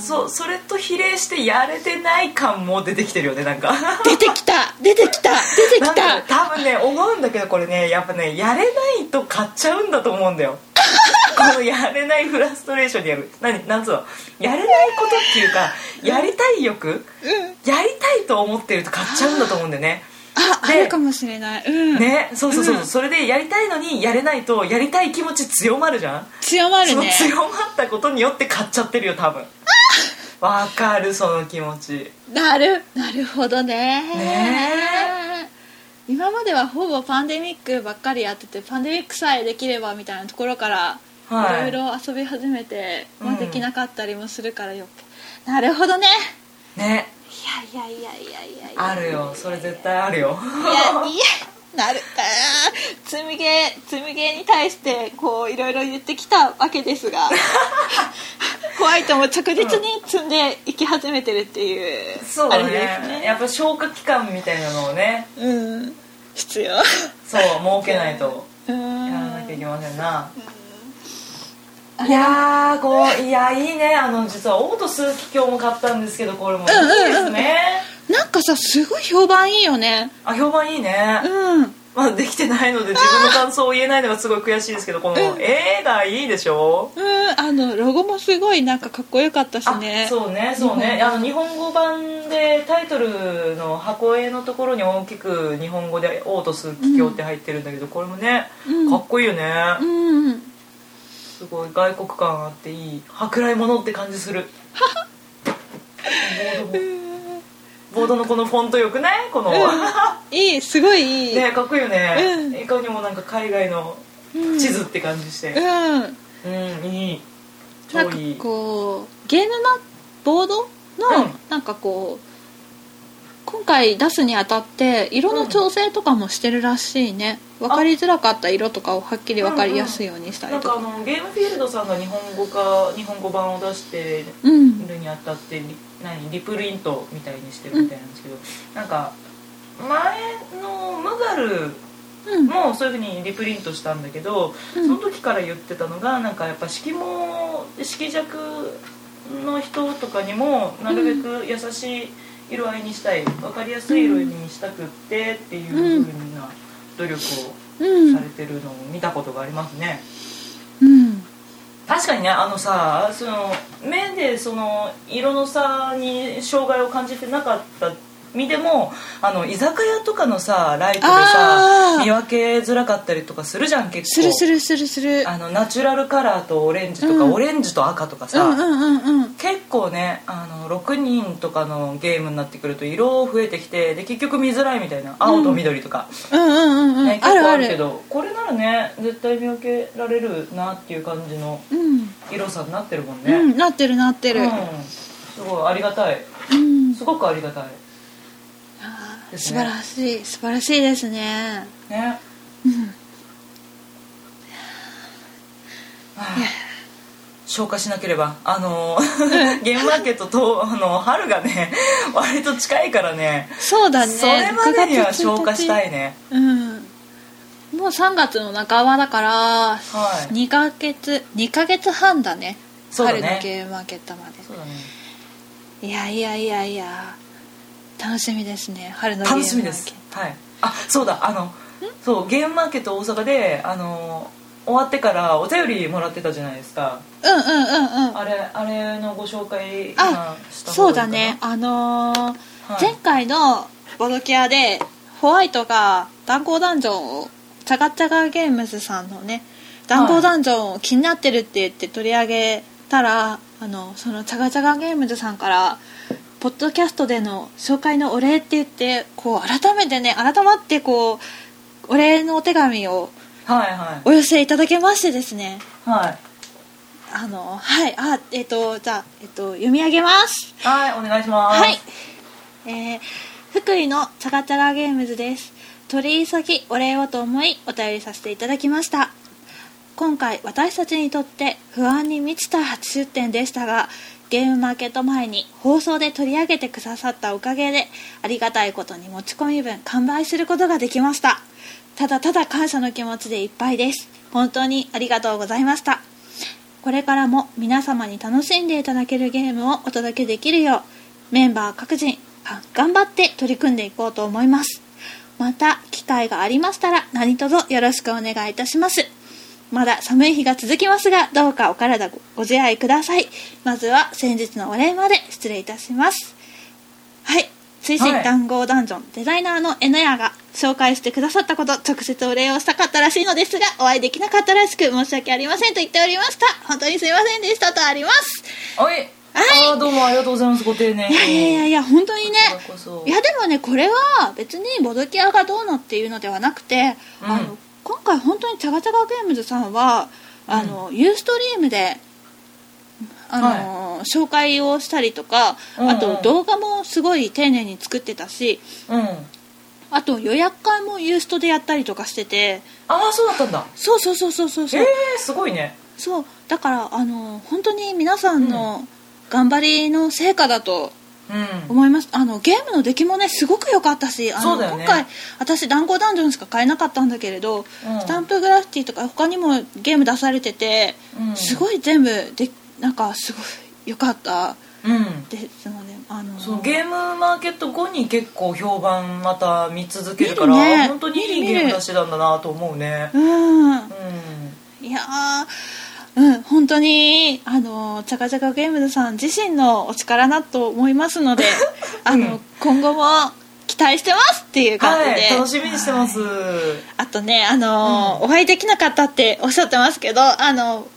A: そそれと比例してやれてない感も出てきてるよねなんか。
B: 出てきた出てきた出てきた。
A: 多分ね思うんだけどこれねやっぱねやれないと買っちゃうんだと思うんだよ。このやれないフラストレーションにやる。何なんつうの？やれないことっていうかやりたい欲？
B: うん。
A: やりたいと思ってると買っちゃうんだと思うんだよね
B: ああ
A: で
B: るかもしれない。うん、
A: ねそうそうそう、
B: うん。
A: それでやりたいのにやれないとやりたい気持ち強まるじゃん。
B: 強まるね。
A: 強まったことによって買っちゃってるよ多分。わかるその気持ち。
B: なるなるほどね。
A: ね。
B: 今まではほぼパンデミックばっかりやっててパンデミックさえできればみたいなところから
A: はい。
B: いろいろ遊び始めて、まあ、
A: うん
B: できなかったりもするからよく、なるほどね。
A: ね
B: いやいやいやいやいや。
A: あるよ。それ絶対あるよ。
B: いやいやなる。あー積みゲー積みゲーに対してこういろいろ言ってきたわけですがホワイトも着実に積んでいき始めてるっていう、
A: そうだね。
B: ですね。
A: やっぱ消化期間みたいなのをね。
B: うん。必要。
A: そう設けないと。
B: うん。
A: やらなきゃいけませんな、いやーこういやいいね。あの実はオート数奇鏡も買ったんですけどこれも。いいですね、
B: なんかさすごい評判いいよね。
A: あ評判いいね、
B: うん。
A: まあできてないので自分の感想を言えないのがすごい悔しいですけどこの絵がいいでしょ？
B: うんあのロゴもすごいなんかかっこよかったし
A: あ
B: ね
A: そうねそうね。あの日本語版でタイトルの箱絵のところに大きく日本語で「オートス奇鏡」って入ってるんだけどこれもね
B: うん。
A: かっこいいよね。
B: うん
A: すごい外国感あっていい舶来物って感じする。ボードも。ボードのこのフォントよくない？この、
B: いいすごいいい、
A: ねかっこいいよね、
B: うん。
A: いかにもなんか海外の
B: うん。
A: 地図って感じして。
B: うん。
A: うん、いい。超
B: なんか
A: いい
B: こうゲームマボードの、
A: うん。
B: なんかこう今回出すにあたって色の調整とかもしてるらしいね、分かりづらかった色とかをはっきり分かりやすいようにした
A: なんか。あ
B: りとか
A: のゲームフィールドさんが日本語化日本語版を出して
B: うん
A: るにあたってリ何リプリントみたいにしてるみたいなんですけど、なんか前のムガル
B: うん。
A: もそういうふうにリプリントしたんだけど、
B: うん。
A: その時から言ってたのがなんかやっぱ色も色弱の人とかにもなるべく優しい色合いにしたい分かりやすい色にしたくってっていうふうな努力を
B: うん
A: されてるのを見たことがありますね。
B: うん
A: 確かにねあのさその目でその色の差に障害を感じてなかった身でもあの居酒屋とかのさライトでさ見分けづらかったりとかするじゃん結構。
B: するするするする。
A: あのナチュラルカラーとオレンジとか、
B: うん。
A: オレンジと赤とかさ、
B: うんうんうんうん。
A: 結構ねあの6人とかのゲームになってくると色増えてきてで結局見づらいみたいな青と緑とか、
B: うんうんうんうん、
A: ね、結構あるけ
B: る。
A: どこれならね絶対見分けられるなっていう感じの
B: うん、
A: 色さになってるもん
B: う
A: ね、
B: ん、なってるなってる、
A: うん、すごいありがたい。
B: うん。
A: すごくありがたい
B: ね、素晴らしい素晴らしいですね。
A: ね。
B: うん。いや。
A: 消化しなければ。あの、ゲームマーケットとあの春がね割と近いからね。
B: そうだね。
A: それまでには消化したいね。
B: うん。もう3月の半ばだから、2ヶ月2ヶ月半だね、
A: ね、
B: 春のゲームマーケットまで、
A: ね、
B: いやいやいやいや。楽しみですね春の
A: はい。あそうだあのそうゲームマーケット大阪であの終わってからお便りもらってたじゃないですか。
B: うんうんうんうん。
A: あれあれのご紹介
B: あ
A: 今した
B: そうだね。あのー
A: はい。
B: 前回のボドキアでホワイトが弾行ダンジョンをチャガチャガゲームズさんのね弾行ダンジョンを気になってるって言って取り上げたら、あのそのチャガチャガゲームズさんからポッドキャストでの紹介のお礼って言ってこう改めてね改まってこうお礼のお手紙を
A: はいは
B: お寄せいただけましてですね。
A: いはい。
B: あのはいあえっ、とじゃあ、えっと読み上げます。
A: はいお願いします。
B: はい、えー福井のチャガチャガゲームズです。取り急ぎお礼をと思いお便りさせていただきました。今回私たちにとって不安に満ちた初出展でしたがゲームマーケット前に放送で取り上げてくださったおかげでありがたいことに持ち込み分完売することができました。ただただ感謝の気持ちでいっぱいです。本当にありがとうございました。これからも皆様に楽しんでいただけるゲームをお届けできるようメンバー各人頑張って取り組んでいこうと思います。また機会がありましたら何卒よろしくお願いいたします。まだ寒い日が続きますがどうかお体ごご自愛ください。まずは先日のお礼まで失礼いたします。はい。推進
A: はい
B: 談合ダンジョン、デザイナーの N ヤが紹介してくださったこと直接お礼をしたかったらしいのですがお会いできなかったらしく申し訳ありませんと言っておりました。本当にすいませんでしたとあります。
A: はい
B: はい
A: どうもありがとうございます。ご丁寧に。
B: いやいやいや本当にねいやでもねこれは別にボドキアがどうのっていうのではなくて、
A: うん。
B: あの今回本当にチャガチャガゲームズさんはあの、ユーストリームであの、紹介をしたりとか、
A: うんうん。
B: あと動画もすごい丁寧に作ってたし
A: うん。
B: あと予約会もユーストでやったりとかしてて。
A: ああそうだったんだ。
B: そうそうそうそうそうそう、
A: えー、すごいね。
B: そう。だからあの本当に皆さんの頑張りの成果だと
A: うん
B: 思いますあのゲームの出来もねすごく良かったしあの
A: ね。
B: 今回私弾行ダンジョンしか買えなかったんだけれど、
A: うん。
B: スタンプグラフィティとか他にもゲーム出されてて、
A: うん。
B: すごい全部でなんかすごい良かった。
A: うん。
B: ですのであの
A: そのゲームマーケット後に結構評判また見続けるから
B: ね。
A: 本当にいいゲーム出してたんだなと思うね。
B: うん
A: うん。
B: いやーうん本当にあのチャカチャカゲームズさん自身のお力だと思いますので あの、
A: うん
B: 今後も期待してますっていう感じで、
A: はい楽しみにしてます。
B: あとね、あのーお会いできなかったっておっしゃってますけど、あの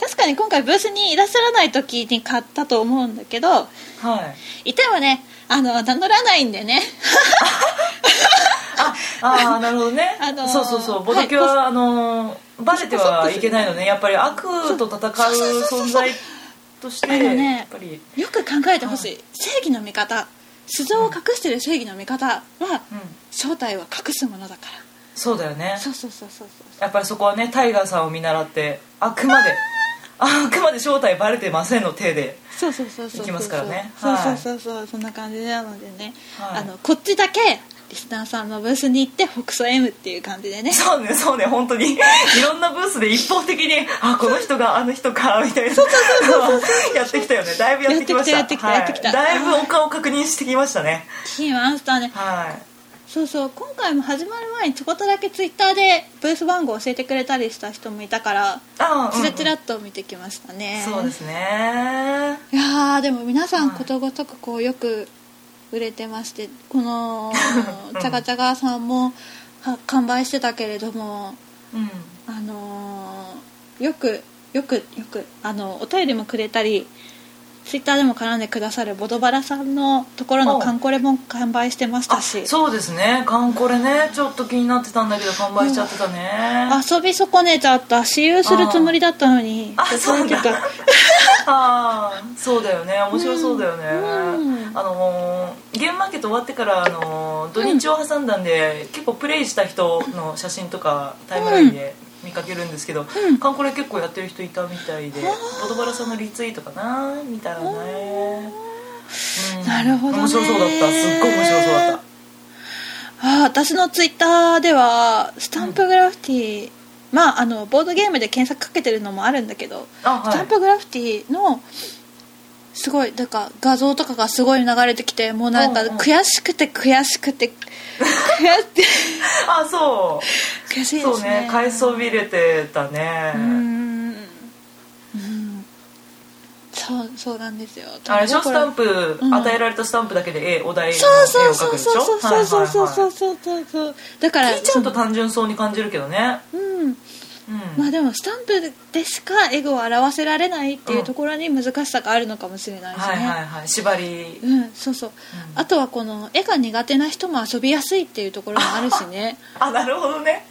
B: 確かに今回ブースにいらっしゃらない時に買ったと思うんだけど
A: はい。
B: いてもねあの名乗らないんでね。
A: ああなるほどね、
B: あのー
A: そうそうそう。ボドキは、あのーバレてはいけないのね。やっぱり悪と戦う存在として
B: ね
A: やっぱり。
B: よく考えてほしい。正義の味方。素性を隠してる正義の味方は
A: うん。
B: 正体は隠すものだから。
A: そうだよね。
B: そうそうそうそう
A: やっぱりそこはねタイガーさんを見習ってあくまで あくまで正体バレてませんの体で
B: そうそうそうそう
A: いきますからね。
B: そう
A: はい
B: そうそう。そうそんな感じなのでね、
A: はい。
B: あのこっちだけリスナーさんのブースに行って北総 M っていう感じでね。
A: そうねそうね。本当に。いろんなブースで一方的にあこの人があの人かみたいな。やってきたよね。だいぶやってきました。
B: やってきたやってきた
A: はい。だいぶお顔確認してきましたね。
B: 聞きましたね
A: はい。
B: そうそう。今回も始まる前にちょこっとだけツイッターでブース番号教えてくれたりした人もいたから
A: あ
B: チラチラっと見てきましたね、
A: そうですね。
B: いやーでも皆さん
A: はい
B: ことごとくこうよく売れてましてこの
A: うん。
B: チャガチャガさんもは完売してたけれども
A: うん。
B: あのーよくよくよくあのお便りもくれたりツイッターでも絡んでくださるボドバラさんのところの
A: お
B: カンコレも完売してましたし。
A: そうですね。カンコレね。ちょっと気になってたんだけど完売しちゃってたね。
B: 遊び損ねちゃった。私有するつもりだったのに。
A: あそうだ。ああそうだよね。面白そうだよね、
B: うん。
A: あのーゲームマーケット終わってから、あのー土日を挟んだんで、結構プレイした人の写真とかタイムラインで見かけるんですけど、
B: うん。
A: カンコレ結構やってる人いたみたいでボドバラさんのリツイートかな見たらね、うん。
B: なるほどね。
A: 面白そうだった。すっごい面白そうだった。
B: あー私のツイッターではスタンプグラフィティ、まああのボードゲームで検索かけてるのもあるんだけど、
A: あはい。
B: スタンプグラフィティのすごいなんか画像とかがすごい流れてきてもうなんか悔しくて悔しくて悔しくて。
A: あそう。
B: 悔しいですね。
A: そうね。買いそびれてたね。
B: うーん。うん。そうそうなんですよ。
A: あれでしょ？スタン
B: プ
A: プ、
B: うん。
A: 与えられたスタンプだけで絵お題の絵を描くんでしょ？
B: そうそうそうそうそう
A: はい
B: そうそうそうだから
A: ちゃうと単純そうに感じるけどね。
B: うん
A: うん。
B: まあでもスタンプでしかエゴを表せられないっていうところに難しさがあるのかもしれないですね、
A: はいはいはい。縛り。
B: うんそうそう、
A: うん。
B: あとはこの絵が苦手な人も遊びやすいっていうところもあるしね。
A: あなるほどね、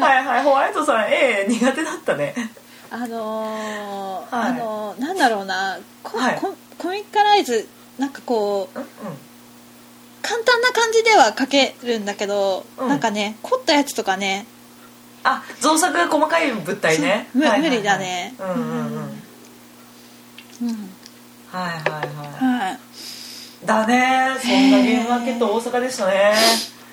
A: はいはい。ホワイトさん絵苦手だったね。
B: あのー
A: はい。
B: あのーなんだろうな。コ,、
A: はい。
B: ココミカライズなんかこう
A: うんうん。
B: 簡単な感じでは描けるんだけど、
A: うん。
B: なんかね凝ったやつとかね
A: あ造作が細かい物体ね。
B: そうむ
A: はいはいはい。
B: 無理だね。
A: うんうんうん。
B: うん。
A: はいはいはい。
B: はい。
A: だね。そんなゲームマーケット大阪でしたね。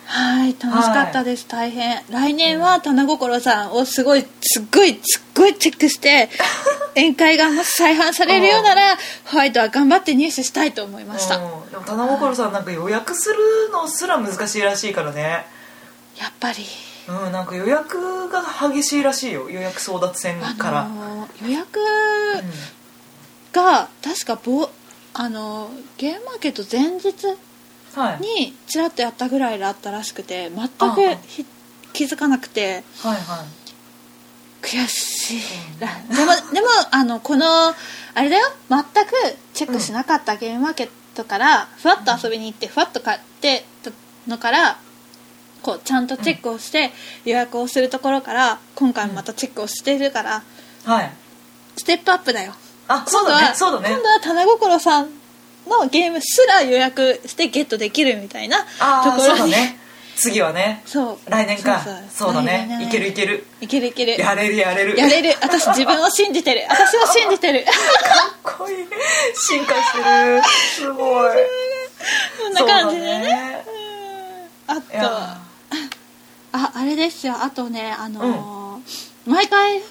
B: はい。楽しかったです、大変。来年は棚心さんをすごいすっごいすっごいチェックして 宴会がもし再販されるようならホワイトは頑張って入手したいと思いました、
A: うん。でも棚心さんなんか予約するのすら難しいらしいからね。
B: やっぱり
A: うんなんか予約が激しいらしいよ。予約争奪戦
B: あ
A: から、
B: のー予約
A: うん。
B: が確かぼあのーゲームマーケット前日
A: はい。
B: にちらっとやったぐらいだったらしくて全
A: あ
B: くひ気づかなくて。
A: はいはい。
B: 悔しい。ら でもでもあのこのあれだよ。全くチェックしなかったゲームマーケットからふわっと遊びに行ってふわっと買ってたのからこうちゃんとチェックをして予約をするところから今回もまたチェックをしているから
A: はい。
B: ステップアップだよ。
A: あそうだね。そうだね。
B: 今度は棚心さんのゲームすら予約してゲットできるみたいなと
A: ああ
B: ころに
A: そうだね。次はね。
B: そう。
A: 来年か。
B: そう
A: だね。いけるいける。
B: いけるいける。
A: やれるやれる。
B: やれる。私自分を信じてる。私を信じてる。
A: かっこいい。進化してる。すごい。
B: こんな感じでね。
A: ね。
B: うん。あとああれですよ。あとねあのー毎回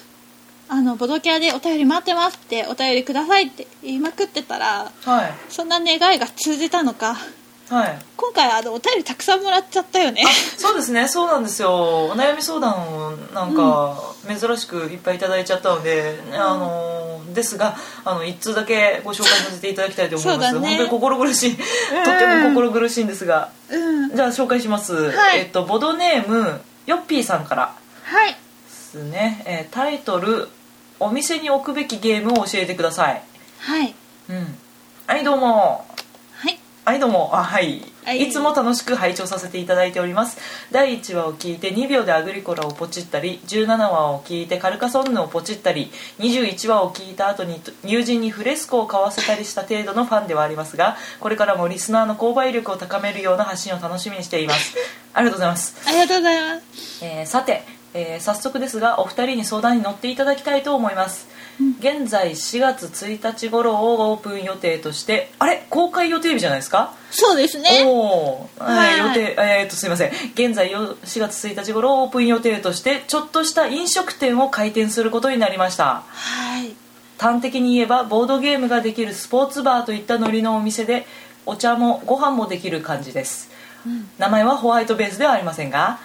B: あのボドキャでお便り待ってますってお便りくださいって言いまくってたら
A: はい。
B: そんな願いが通じたのか。
A: はい。
B: 今回あのお便りたくさんもらっちゃったよね。
A: そうですね。そうなんですよ。お悩み相談をなんか珍しくいっぱいいただいちゃったので、あのですがあの一通だけご紹介させていただきたいと思います、
B: そうだね。
A: 本当に心苦しい。とっても心苦しいんですが。
B: うん
A: じゃあ紹介します、
B: はい。
A: えっとボドネームヨッピーさんから。
B: はい。
A: ですね、えータイトル「お店に置くべきゲームを教えてください」
B: はい。
A: うん。はいどうも。
B: はい。
A: はいどうも。あはい、
B: はい。
A: い、つも楽しく拝聴させていただいております。第1話を聞いて2秒でアグリコラをポチったり17話を聞いてカルカソンヌをポチったり21話を聞いた後に友人にフレスコを買わせたりした程度のファンではありますがこれからもリスナーの購買力を高めるような発信を楽しみにしています。ありがとうございます。
B: ありがとうございます。
A: えーさて、えー早速ですがお二人に相談に乗っていただきたいと思います、現在4月1日頃をオープン予定としてあれ？公開予定日じゃないですか？
B: そうですね。
A: おー。
B: はい。
A: えー予定えーっとすいません。現在よ4月1日頃オープン予定としてちょっとした飲食店を開店することになりました。
B: はい。
A: 端的に言えばボードゲームができるスポーツバーといったノリのお店でお茶もご飯もできる感じです、名前はホワイトベースではありませんが。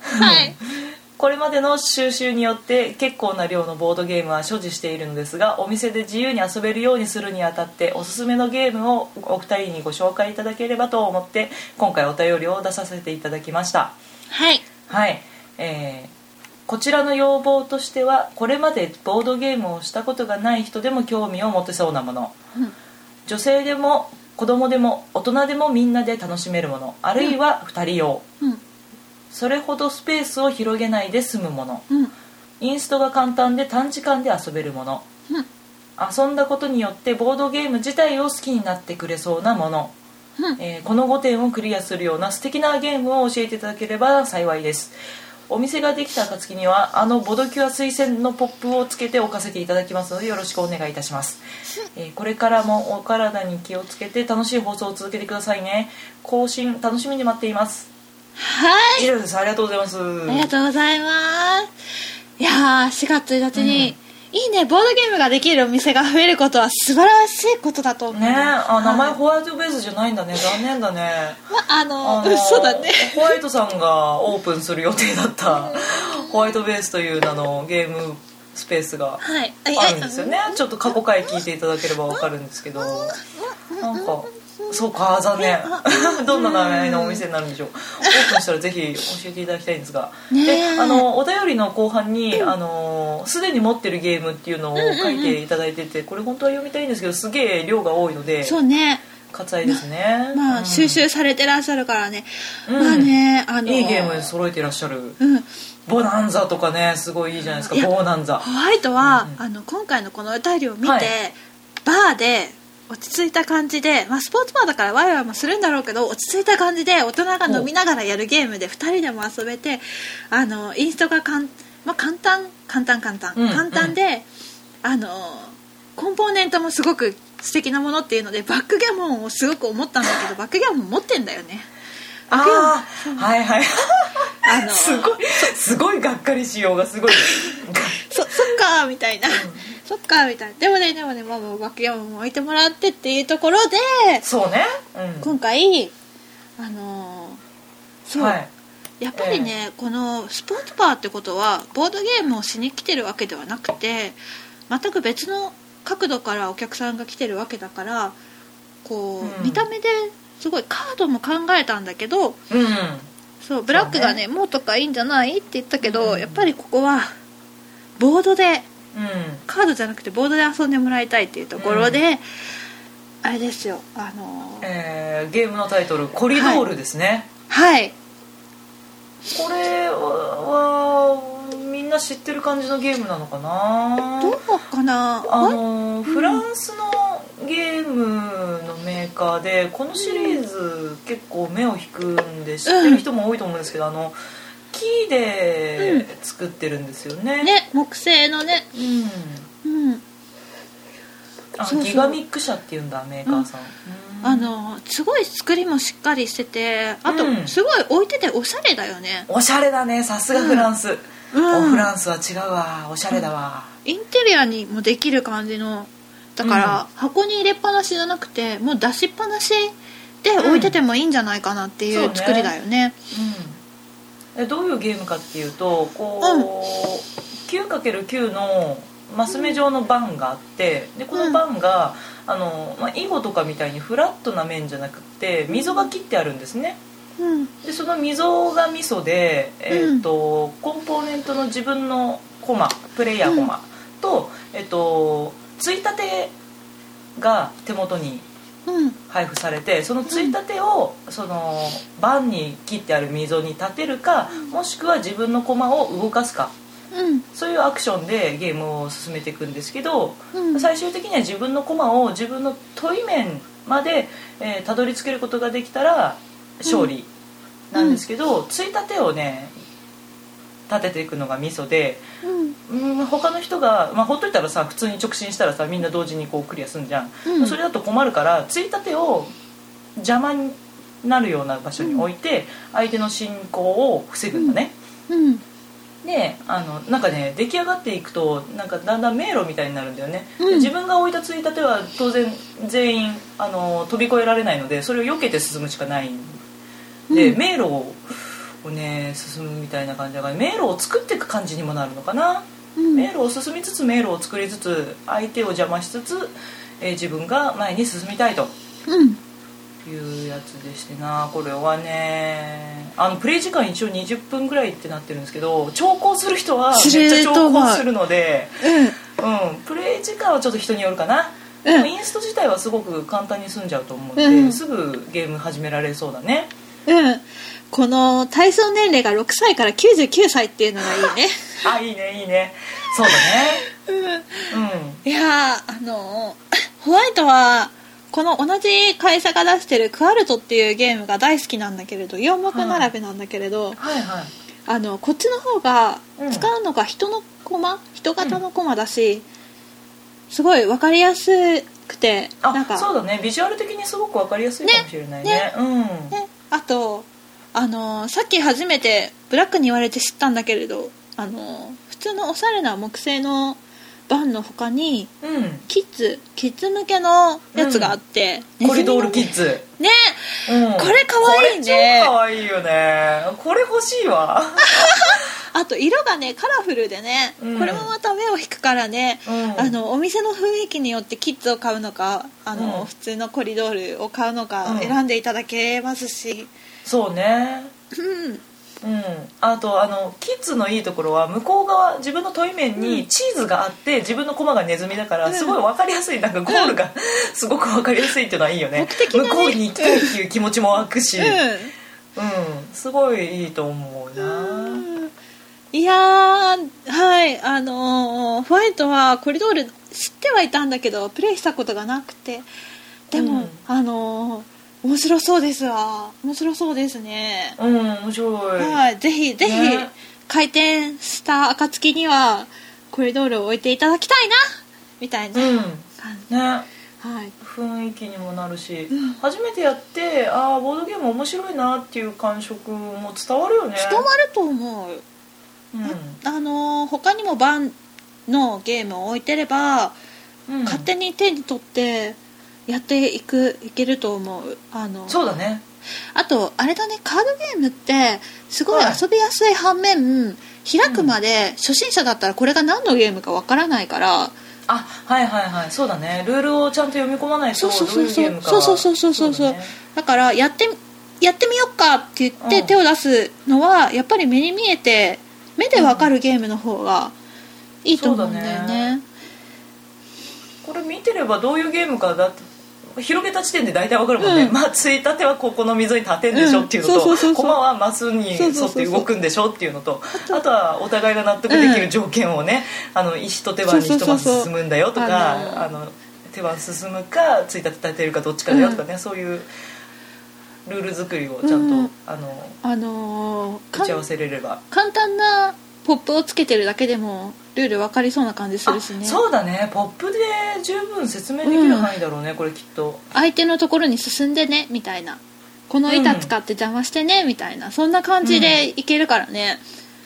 B: はい
A: これまでの収集によって結構な量のボードゲームは所持しているのですがお店で自由に遊べるようにするにあたっておすすめのゲームをお二人にご紹介いただければと思って今回お便りを出させていただきました。
B: はい。
A: はい、えーこちらの要望としてはこれまでボードゲームをしたことがない人でも興味を持てそうなもの、
B: うん。
A: 女性でも子供でも大人でもみんなで楽しめるもの。あるいは2人用、
B: うん
A: それほどスペースを広げないで済むもの。
B: うん。
A: インストが簡単で短時間で遊べるもの。
B: うん。
A: 遊んだことによってボードゲーム自体を好きになってくれそうなもの、
B: うん。
A: えーこの5点をクリアするような素敵なゲームを教えていただければ幸いです。お店ができた暁にはあのボドキュア推薦のポップをつけて置かせていただきますのでよろしくお願いいたします、えーこれからもお体に気をつけて楽しい放送を続けてくださいね。更新楽しみに待っています
B: はい。
A: 以上です。ありがとうございます。
B: ありがとうございます。いやー4月1日に、いいねボードゲームができるお店が増えることは素晴らしいことだと思う
A: ねあ名前
B: はい
A: ホワイトベースじゃないんだね。残念だね。
B: まあの
A: あの
B: うんそうだね。
A: ホワイトさんがオープンする予定だったホワイトベースという名のゲームスペースが
B: はい。
A: あるんですよね。ちょっと過去回聞いていただければわかるんですけど。なんかそうか残念。どんな名前のお店になるんでしょう。オープンしたらぜひ教えていただきたいんですが。
B: ね
A: あのお便りの後半にあのすでに持ってるゲームっていうのを書いていただいててこれ本当は読みたいんですけどすげえ量が多いので
B: そうね。
A: 割愛ですね。
B: まあ、
A: うん。
B: 収集されてらっしゃるからね、
A: うん。
B: まあねあの
A: いいゲーム揃えていらっしゃる。
B: うん。
A: ボナンザとかねすごいいいじゃないですか。ボナンザ。
B: ホワイトは、
A: うん。
B: あの今回のこのお便りを見て、
A: はい。
B: バーで落ち着いた感じで、まあ、スポーツバーだからワイワイもするんだろうけど落ち着いた感じで大人が飲みながらやるゲームで2人でも遊べてあのインストがかん、まあ、簡単簡単簡単、
A: うん
B: 簡単で、あのコンポーネントもすごく素敵なものっていうのでバックギャモンをすごく思ったんだけどバックギャモン持ってんだよね。
A: ああはいはい。
B: あの
A: すごいすごいがっかりしようがすごい。
B: そそっかーみたいな、そっかーみたいな。でもねでもねまあまあバックギャモンも置いてもらってっていうところで
A: そうね。うん。
B: 今回あのーそう、
A: はい。
B: やっぱりね、このスポーツバーってことはボードゲームをしに来てるわけではなくて全く別の角度からお客さんが来てるわけだからこう、
A: うん。
B: 見た目ですごいカードも考えたんだけど
A: うん。
B: そうブラックがね
A: そ
B: もうとかいいんじゃないって言ったけど、
A: うん。
B: やっぱりここはボードで
A: うん
B: カードじゃなくてボードで遊んでもらいたいっていうところで、あれですよあのー
A: えーゲームのタイトル「コリドール」ですね、
B: はい。
A: これはみんな知ってる感じのゲームなのかな？
B: どうかな？
A: あのフランスのゲームのメーカーでこのシリーズ結構目を引くんで知ってる人も多いと思うんですけどあの木で作ってるんですよね。
B: ね木製のね。
A: うん。
B: うん。
A: あ
B: そうそう。
A: ギガミック社っていうんだメーカーさん、うん。
B: あのすごい作りもしっかりしててあと
A: うん。
B: すごい置いてておしゃれだよね。
A: おしゃれだねさすがフランス、
B: うん。
A: おフランスは違うわ。おしゃれだわ、
B: インテリアにもできる感じのだから、箱に入れっぱなしじゃなくてもう出しっぱなしで置いててもいいんじゃないかなってい
A: そうね。
B: う作りだよね。
A: うん、でどういうゲームかっていうとこう、
B: うん。
A: 9×9 のマス目状の盤があってでこの盤が、あのまあ、囲碁とかみたいにフラットな面じゃなくって溝が切ってあるんですね。
B: うん。
A: でその溝がミソで、えーとコンポーネントの自分のコマプレイヤーコマと,、えっとついたてが手元に
B: うん
A: 配布されてそのついたてをその盤に切ってある溝に立てるかもしくは自分の駒を動かすか。
B: うん
A: そういうアクションでゲームを進めていくんですけど、最終的には自分の駒を自分の問い面まで、えーたどり着けることができたら勝利なんですけど、ついたてをね立てていくのがミソで、
B: うん。
A: うん、他の人が、まあ、ほっといたらさ普通に直進したらさみんな同時にこうクリアすんじゃん、
B: うん。
A: それだと困るからついたてを邪魔になるような場所に置いて、相手の進行を防ぐんだね、
B: うん。
A: であのなんかね出来上がっていくとなんかだんだん迷路みたいになるんだよね、
B: うん。
A: で自分が置いたついたては当然全員あの飛び越えられないのでそれを避けて進むしかない。んで、
B: うん。
A: 迷路をね進むみたいな感じだから迷路を作っていく感じにもなるのかな、
B: うん。
A: 迷路を進みつつ迷路を作りつつ相手を邪魔しつつ、えー自分が前に進みたいと。
B: うん。
A: いうやつでしてな。これはねあのプレイ時間一応20分ぐらいってなってるんですけど長考する人はめっちゃ長
B: と思う
A: 考するので、
B: うん。
A: うん、プレイ時間はちょっと人によるかな、
B: うん。
A: インスト自体はすごく簡単に済んじゃうと思うんで、
B: うん。
A: すぐゲーム始められそうだね。
B: うんこの対象年齢が6歳から99歳っていうのがいいね。
A: あいいねいいね。そうだね。うん。
B: いやーあのホワイトはこの同じ会社が出してるクアルトっていうゲームが大好きなんだけれど4目並べなんだけれど、
A: はいはい。
B: あのこっちの方が
A: うん。
B: 使うのが人のコマ、人型のコマだしすごい分かりやすくてなん
A: あ
B: か
A: そうだね。ビジュアル的にすごくわかりやすいかもしれないね。
B: ね。
A: うん。
B: ね、あとあのさっき初めてブラックに言われて知ったんだけれどあの普通のおしゃれな木製のバンの他に
A: うん。
B: キッズキッズ向けのやつがあって、ネズミの
A: コリドールキッズ。
B: ね。
A: うん。
B: これかわいいね。
A: これ超かわいいよね。これ欲しいわ。
B: あと色がねカラフルでね、
A: うん。
B: これもまた目を引くからね、
A: うん。
B: あのお店の雰囲気によってキッズを買うのかあの、
A: うん。
B: 普通のコリドールを買うのか
A: うん。
B: 選んでいただけますし、
A: そうね。
B: うん。
A: うん、あとあのキッズのいいところは向こう側自分の問い面にチーズがあって自分の駒がネズミだから
B: うん。
A: すごい分かりやすい。なんかゴールがすごく分かりやすいっていうのはいいよね。
B: 目的がね。
A: 向こうに行きたいっていう気持ちも湧くし、うん。
B: う
A: すごいいいと思うな、
B: ん。いやーはい。あのーホワイトはコリドール知ってはいたんだけどプレイしたことがなくて。でも、
A: うん。
B: あのー面白そうですわ。面白そうですね。
A: うん面白い、
B: はい、ぜひぜひ、
A: ね。
B: 開店した暁にはコリドールを置いていただきたいなみたいな
A: うん。
B: 感じ、
A: ね。
B: はい、
A: 雰囲気にもなるし、
B: うん。
A: 初めてやってああボードゲーム面白いなっていう感触も伝わるよね。
B: 伝わると思う、
A: うん。
B: あのー他にもバンのゲームを置いてれば、
A: うん。
B: 勝手に手に取ってやっていくいけると思う。あの
A: そうだね。
B: あとあれだね。カードゲームってすごい
A: はい。
B: 遊びやすい反面、開くまで初心者だったらこれが何のゲームかわからないから、
A: あはいはいはい。そうだね。ルールをちゃんと読み込まないと
B: そうそう
A: ど
B: そう。うそうそうそうそうそう。そう
A: だね。
B: だからやってやってみよっかって言って
A: うん。
B: 手を出すのはやっぱり目に見えて目でわかるゲームの方がいいと思うんだよ
A: そうだ
B: ね。
A: これ見てればどういうゲームかだって広げた時点で大体わかるもんね、
B: うん。
A: まあついたてはここの溝に立てんでしょっていうのと駒はマスに沿って動くんでしょっていうのとあとはお互いが納得できる条件をね、あの石と手番に一マス進むんだよとか
B: あの
A: 手番進むかついたて立てるかどっちかだよとかね、そういうルール作りをちゃんと、
B: うん。
A: あの
B: あのー
A: 打ち合わせれれば。
B: 簡単なポップをつけてるだけでもルール分かりそうな感じするしね。
A: あそうだね。ポップで十分説明できる範囲だろうね、これきっと。
B: 相手のところに進んでねみたいな。この板使って邪魔してねみたいな。そんな感じでいけるからね。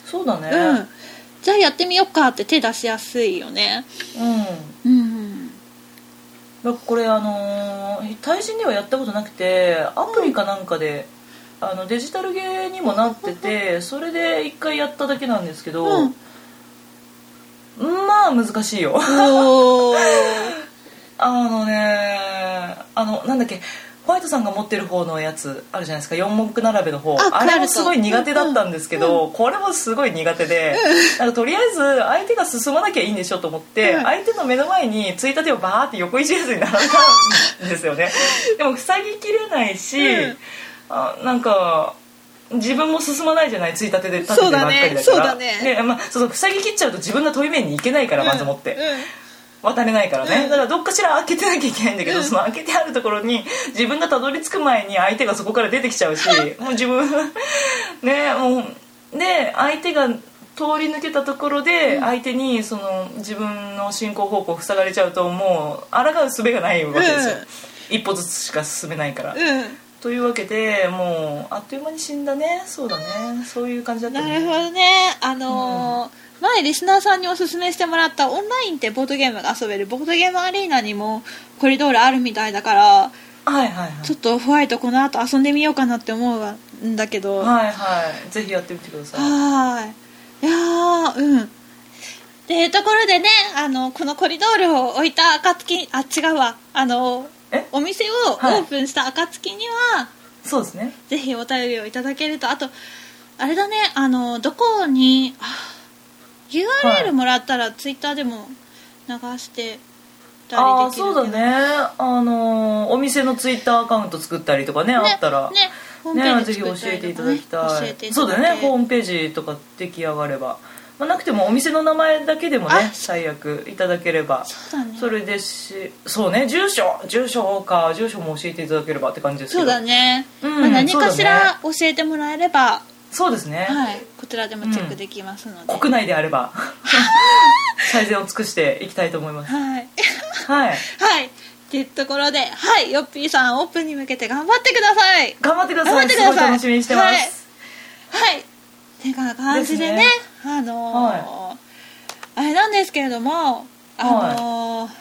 A: そうだね。
B: うん、じゃあやってみよっかって手出しやすいよね。
A: うん。
B: うん
A: これあのー対人ではやったことなくてアプリかなんかで、あのデジタルゲーにもなっててそれで一回やっただけなんですけど、
B: うん
A: まあ難しいよ。あのねあのなんだっけホワイトさんが持ってる方のやつあるじゃないですか。4目並べの方。
B: あ
A: あれもすごい苦手だったんですけど、
B: うん
A: これもすごい苦手で、なんかとりあえず相手が進まなきゃいいんでしょと思って、
B: うん。
A: 相手の目の前についた手をバーって横一列に並べたんですよね。でも塞ぎきれないし、
B: うん。
A: あなんか自分も進まないじゃないついたてで立ててばっかりだから。
B: そうだね。ね。
A: でまあ、そうそう塞ぎ切っちゃうと自分が問い面に行けないからまず持って、渡れないからね、だからどっかしら開けてなきゃいけないんだけど、その開けてあるところに自分がたどり着く前に相手がそこから出てきちゃうしもう自分ねもうで相手が通り抜けたところで相手にその自分の進行方向塞がれちゃうともう抗う術がないわけですよ、一歩ずつしか進めないから、
B: うん、うん
A: というわけでもうあっという間に死んだね。そうだね。そういう感じだった
B: なるほどね。あのー前リスナーさんにおすすめしてもらったオンラインってボードゲームが遊べるボードゲームアリーナにもコリドールあるみたいだから
A: はいはいはい。
B: ちょっとホワイトこの後遊んでみようかなって思うんだけど。
A: はいはい。ぜひやってみてください。
B: はーい。いやーうん。っていうところでねあのこのコリドールを置いた暁あ違うわ。あの
A: え
B: お店をオ
A: はい。
B: ープンした暁には、
A: そうですね。
B: ぜひお便りをいただけるとあとあれだねあのどこにあ
A: はい。
B: URL もらったらツイッターでも流してた
A: ああ
B: りできるけど。
A: そうだね。あのーお店のツイッターアカウント作ったりとかねあったら。
B: ね
A: ねぜひ教えていただきたい。
B: 教えていただいて。
A: そうだよねホームページとか出来上がれば、まあ、なくてもお店の名前だけでもね
B: あ
A: 最悪いただければ。
B: そうだね。
A: それですしそうね住所住所か住所も教えていただければって感じですけど。
B: そうだね、
A: うん
B: まあ、何かしら教えてもらえれば
A: そうですね、
B: はい、こちらでもチェックできますので、
A: 国内であれば 最善を尽くしていきたいと思います。
B: はい。
A: はい。
B: はい。っていうところではいヨッピーさんオープンに向けて頑張ってください。
A: 頑張ってください。
B: 頑張ってください。
A: すごい楽しみにしてます、
B: はい。はい。ってな感じでね
A: ね。
B: あのーあれなんですけれどもあのー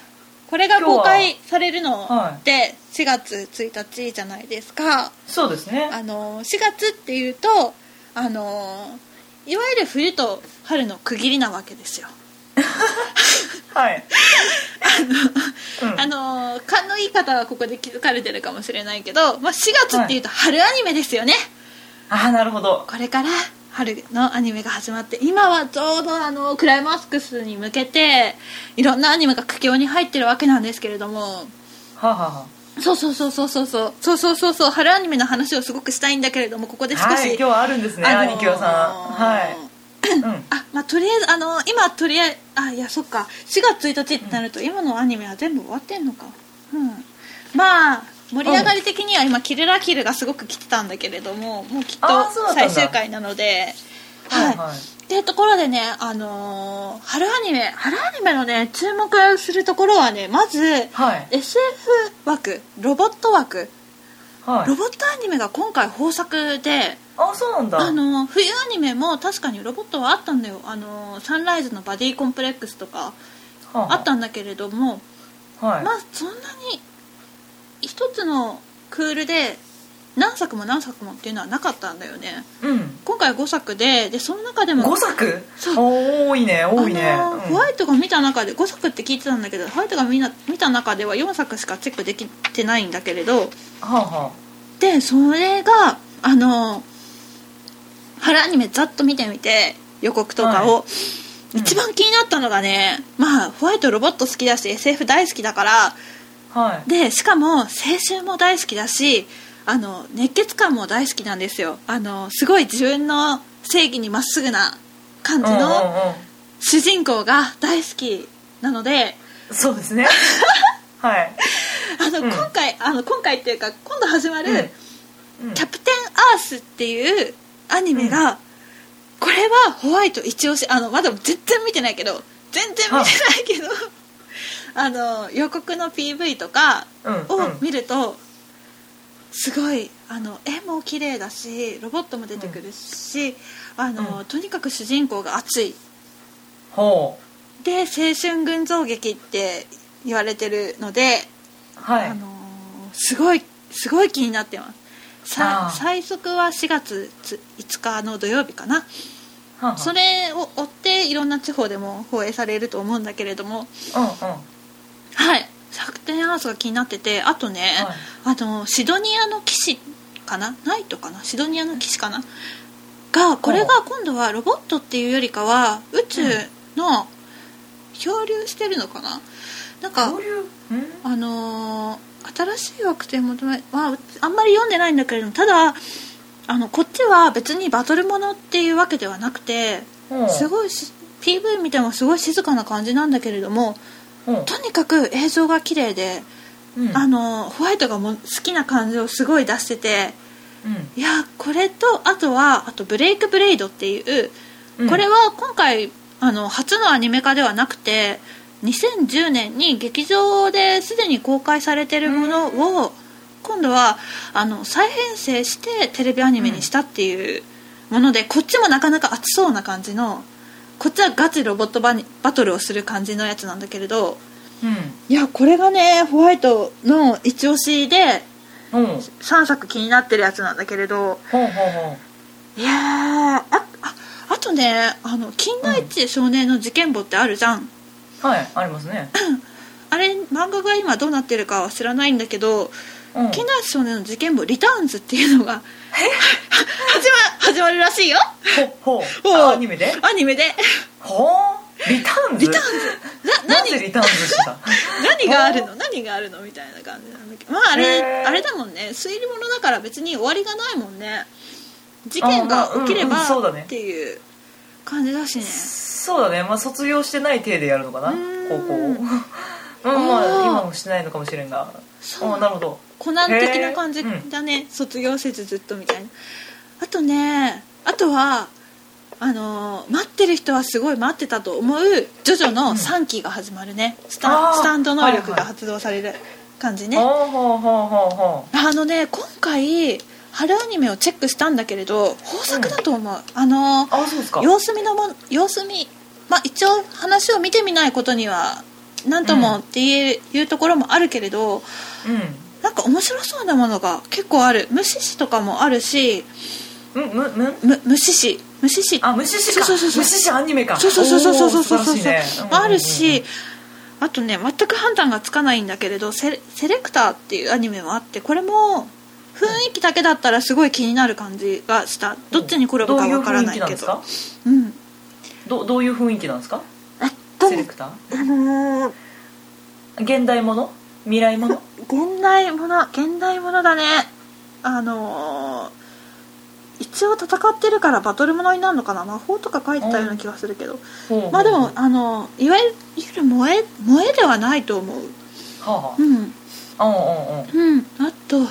B: これが公開されるの
A: は
B: って4月1日じゃないですか、
A: そうですね。
B: あのー4月っていうとあのーいわゆる冬と春の区切りなわけですよ。
A: はい。うん。
B: あのー勘のいい方はここで気づかれてるかもしれないけど、まあ、4月っていうと春アニメですよね、
A: ああなるほど。
B: これから春のアニメが始まって今はちょうどあのクライマックスに向けていろんなアニメが佳境に入ってるわけなんですけれども。
A: はあ、はあは
B: そうそうそうそうそうそうそうそうそうそう春アニメの話をすごくしたいんだけれどもここで
A: あ、
B: 少し、
A: はい今日はあるんですね、
B: あのー
A: 兄貴はさん。はい。うん。
B: あまあとりあえずあの今とりあえずあいやそっか。4月1日ってなると、今のアニメは全部終わってんのか。うん。まあ盛り上がり的には今「キルラキル」がすごく来てたんだけれどももうきっと最終回なのではい、
A: はい。はい。
B: っていうところでねあのー春アニメ春アニメのね注目するところはねまず、
A: はい。
B: SF 枠ロボット枠。
A: はい。
B: ロボットアニメが今回豊作で
A: あそうなんだ。
B: あの冬アニメも確かにロボットはあったんだよ。あのサンライズのバディコンプレックスとか
A: は
B: あったんだけれども、
A: はい、
B: まあそんなに一つのクールで何作も何作もっていうのはなかったんだよね。
A: うん。
B: 今回5作ででその中でも
A: 5作？
B: そう。
A: 多いね多いね、
B: ホワイトが見た中で5作って聞いてたんだけどホワイトが見な見た中では4作しかチェックできてないんだけれど
A: はあは
B: でそれがあの春アニメざっと見てみて予告とかを、
A: はい。
B: 一番気になったのがねまあホワイトロボット好きだし SF 大好きだから
A: はい。
B: でしかも青春も大好きだしあの熱血感も大好きなんですよ。あのすごい自分の正義にまっすぐな感じの
A: うん
B: 主人公が大好きなので。
A: そうですね。はい、
B: あの、
A: うん。
B: 今回あの今回っていうか今度始まる、
A: うん。
B: キャプテンアースっていうアニメが、これはホワイト一押しあのまだ全然見てないけど全然見てないけどあの予告の PV とか
A: うん
B: を
A: うん。
B: 見ると、すごいあの絵も綺麗だしロボットも出てくるし、あの
A: うん。
B: とにかく主人公が熱い。
A: ほ
B: で青春群像劇って言われてるので、
A: うはい。
B: あのーすごいすごい気になってます。最速は4月5日の土曜日かな。それを追っていろんな地方でも放映されると思うんだけれども
A: うんうん
B: はい。作天アースが気になっててあとね、あのシドニアの騎士かな？ナイトかな？シドニアの騎士かな？がこれが今度はロボットっていうよりかは宇宙の漂流してるのかな？なんかあのー新しい惑星求め、まあ、あんまり読んでないんだけれどもただあのこっちは別にバトルものっていうわけではなくてすごいし PV 見てもすごい静かな感じなんだけれどもとにかく映像が綺麗で、
A: うん。
B: あのホワイトがもう好きな感じをすごい出してて
A: うん。
B: いやこれとあとはあと「ブレイクブレイド」っていう
A: うん。
B: これは今回あの初のアニメ化ではなくて2010年に劇場ですでに公開されてるものを今度はあの再編成してテレビアニメにしたっていうものでこっちもなかなか熱そうな感じのこっちはガチロボットバニバトルをする感じのやつなんだけれど
A: うん。
B: いやこれがねホワイトの一押しで
A: ほうほう
B: 3作気になってるやつなんだけれど
A: ほうほ
B: いやーあああとねあの金田一少年の事件簿ってあるじゃん、
A: うはいありますね。
B: あれ漫画が今どうなってるかは知らないんだけど
A: うん。
B: 少年の事件簿リターンズっていうのが始ま始まるらしいよ。
A: ほうほう。アニメで？
B: アニメで。
A: ほう？リターンズ？
B: リターンズ。な
A: な
B: 何？
A: ぜリターンズした？
B: 何があるの？何があるの？みたいな感じなんだけど。まああれあれだもんね。推理物だから別に終わりがないもんね。事件が起きれ
A: あまあうね。
B: ばっていう感じだしね。
A: そうだね。まあ卒業してない体でやるのかな？高校うんま
B: あ
A: 今もしてないのかもしれんが。
B: そう。
A: あなるほど
B: コナン的な感じだね、卒業せずずっとみたいな。あとねあとはあのー待ってる人はすごい待ってたと思うジョジョの3期が始まるね、スタ
A: あー。
B: スタンド能力
A: はいはい
B: が発動される感じね、
A: ほうほうほうほうほ
B: あのね今回春アニメをチェックしたんだけれど豊作だと思う、あの
A: うあそうですか。
B: 様子見のも様子見。まあ一応話を見てみないことには何ともっていう,、いうところもあるけれど
A: うん
B: なんか面白そうなものが結構ある。虫師とかもあるし
A: むむ？む
B: む虫師虫師
A: あ虫師か。
B: そうそうそう
A: アニメか。
B: そうそうそうそうそうそうそう
A: ねうん
B: あるしあとね全く判断がつかないんだけれどセレセレクターっていうアニメもあってこれも雰囲気だけだったらすごい気になる感じがした。どっちに転ぶかわからないけ
A: ど。うん
B: ど
A: どどういう雰囲気なんですか？セレクター。
B: あのー
A: 現代もの？未来もの？
B: 現代もの現代ものだね。あのー一応戦ってるからバトルものになるのかな？魔法とか書いてたような気がするけど。まあでもあのいわゆる萌え萌えではないと思う。
A: はあは
B: うん。
A: あうんうんうん。
B: うん。あと、
A: うん。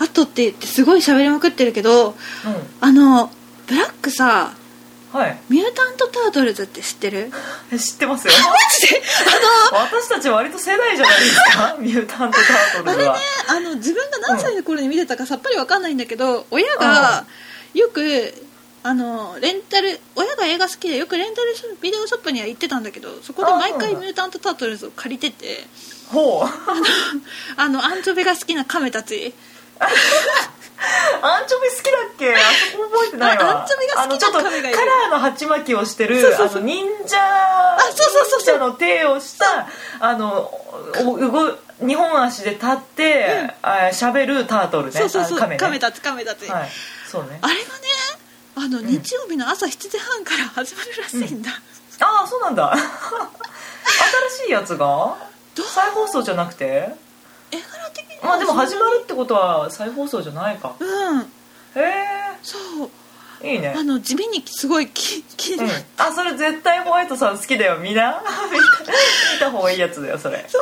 B: あとって言ってすごい喋りまくってるけど
A: うん。
B: あのブラックさ
A: はい。
B: ミュータント・タートルズって知ってる？
A: え知ってますよ。
B: マジで？
A: 私たち割と世代じゃないですか？ミュータント・タートルズは。
B: あの自分が何歳の頃に見てたかさっぱりわかんないんだけど親がよくあのレンタル親が映画好きでよくレンタルビデオショップには行ってたんだけどそこで毎回ミュータント・タートルズを借りてて。
A: ほう。
B: あのアンチョビが好きな亀たち
A: アンチョビ好きだっけ？あそこ覚えてないわ。
B: あアンチョビが好きな
A: あのちょっとカラ
B: 亀がいる
A: ーの鉢巻きをしてる
B: そうそうそう。
A: あの忍者
B: そうそうそうそう。
A: 忍者の手をしたあのお動日本足で立ってあ喋るタートルね。
B: そうそうそう。
A: あ亀ね。
B: 亀たち亀たち、
A: はい。そうね。
B: あれがねあの
A: ん。
B: 日曜日の朝7時半から始まるらしいんだ、
A: ああそうなんだ。新しいやつが？再放送じゃなくて？
B: 絵柄的には
A: まあでも始まるってことは再放送じゃないか。
B: うん。
A: へえ。
B: そう。
A: いいね。
B: あの地味にすごいき気に
A: うん。あそれ絶対ホワイトさん好きだよみんな。見 た方がいいやつだよそれ。
B: そ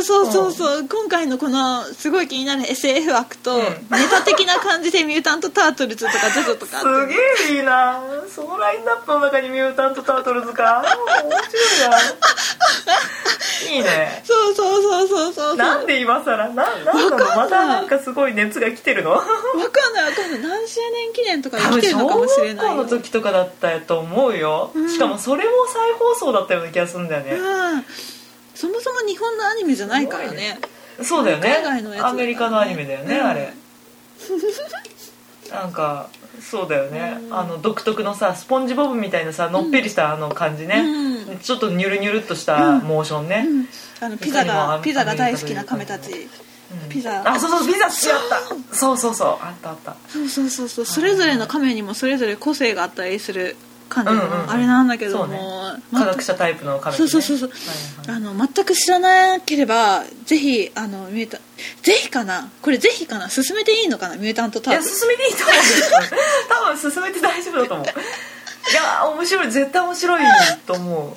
B: うそうそうそうそう、今回のこのすごい気になる SF 枠と、
A: うん。
B: ネタ的な感じでミュータント・タートルズとかジョジョとか
A: すげえいいな。そのラインナップの中にミュータント・タートルズか。面白いな。いいね。
B: そうそうそうそうそう。
A: なんで今更？なんなんなの？またなんかすごい熱が来てるの？
B: わかんないわかんない。何周年記念とか来てるのかもしれないよ。
A: 学校の時とかだったと思うよ、
B: うん。
A: しかもそれも再放送だったような気がするんだよね、
B: うんそもそも日本のアニメじゃないからね。
A: そうだよね。
B: 海外のやつだからね。
A: アメリカのアニメだよね、
B: うん。
A: あれ。なんかそうだよね、
B: うん。
A: あの独特のさスポンジボブみたいなさのっぺりしたあの感じね、
B: うん。
A: ちょっとニュルニュルっとしたモーションね、
B: うん。あのピザがピザが大好きな亀たち。
A: うん。
B: ピザ。
A: あそうそうピザ好きだった。そうそうそうあったあった。
B: そうそうそうそう。それぞれの亀にもそれぞれ個性があったりする感じ
A: うんうんうん。
B: のあれなんだけども、
A: ね。
B: ま
A: 科学者タイプのカメラ、ね、
B: そうそうそうそう。
A: はいはい
B: あの全く知らなければぜひあのミュータぜひかな？これぜひかな？進めていいのかな？ミュータントタ
A: いや
B: ート
A: 進めていいと思うんですよ。多分進めて大丈夫だと思う。いや面白い。絶対面白いと思う。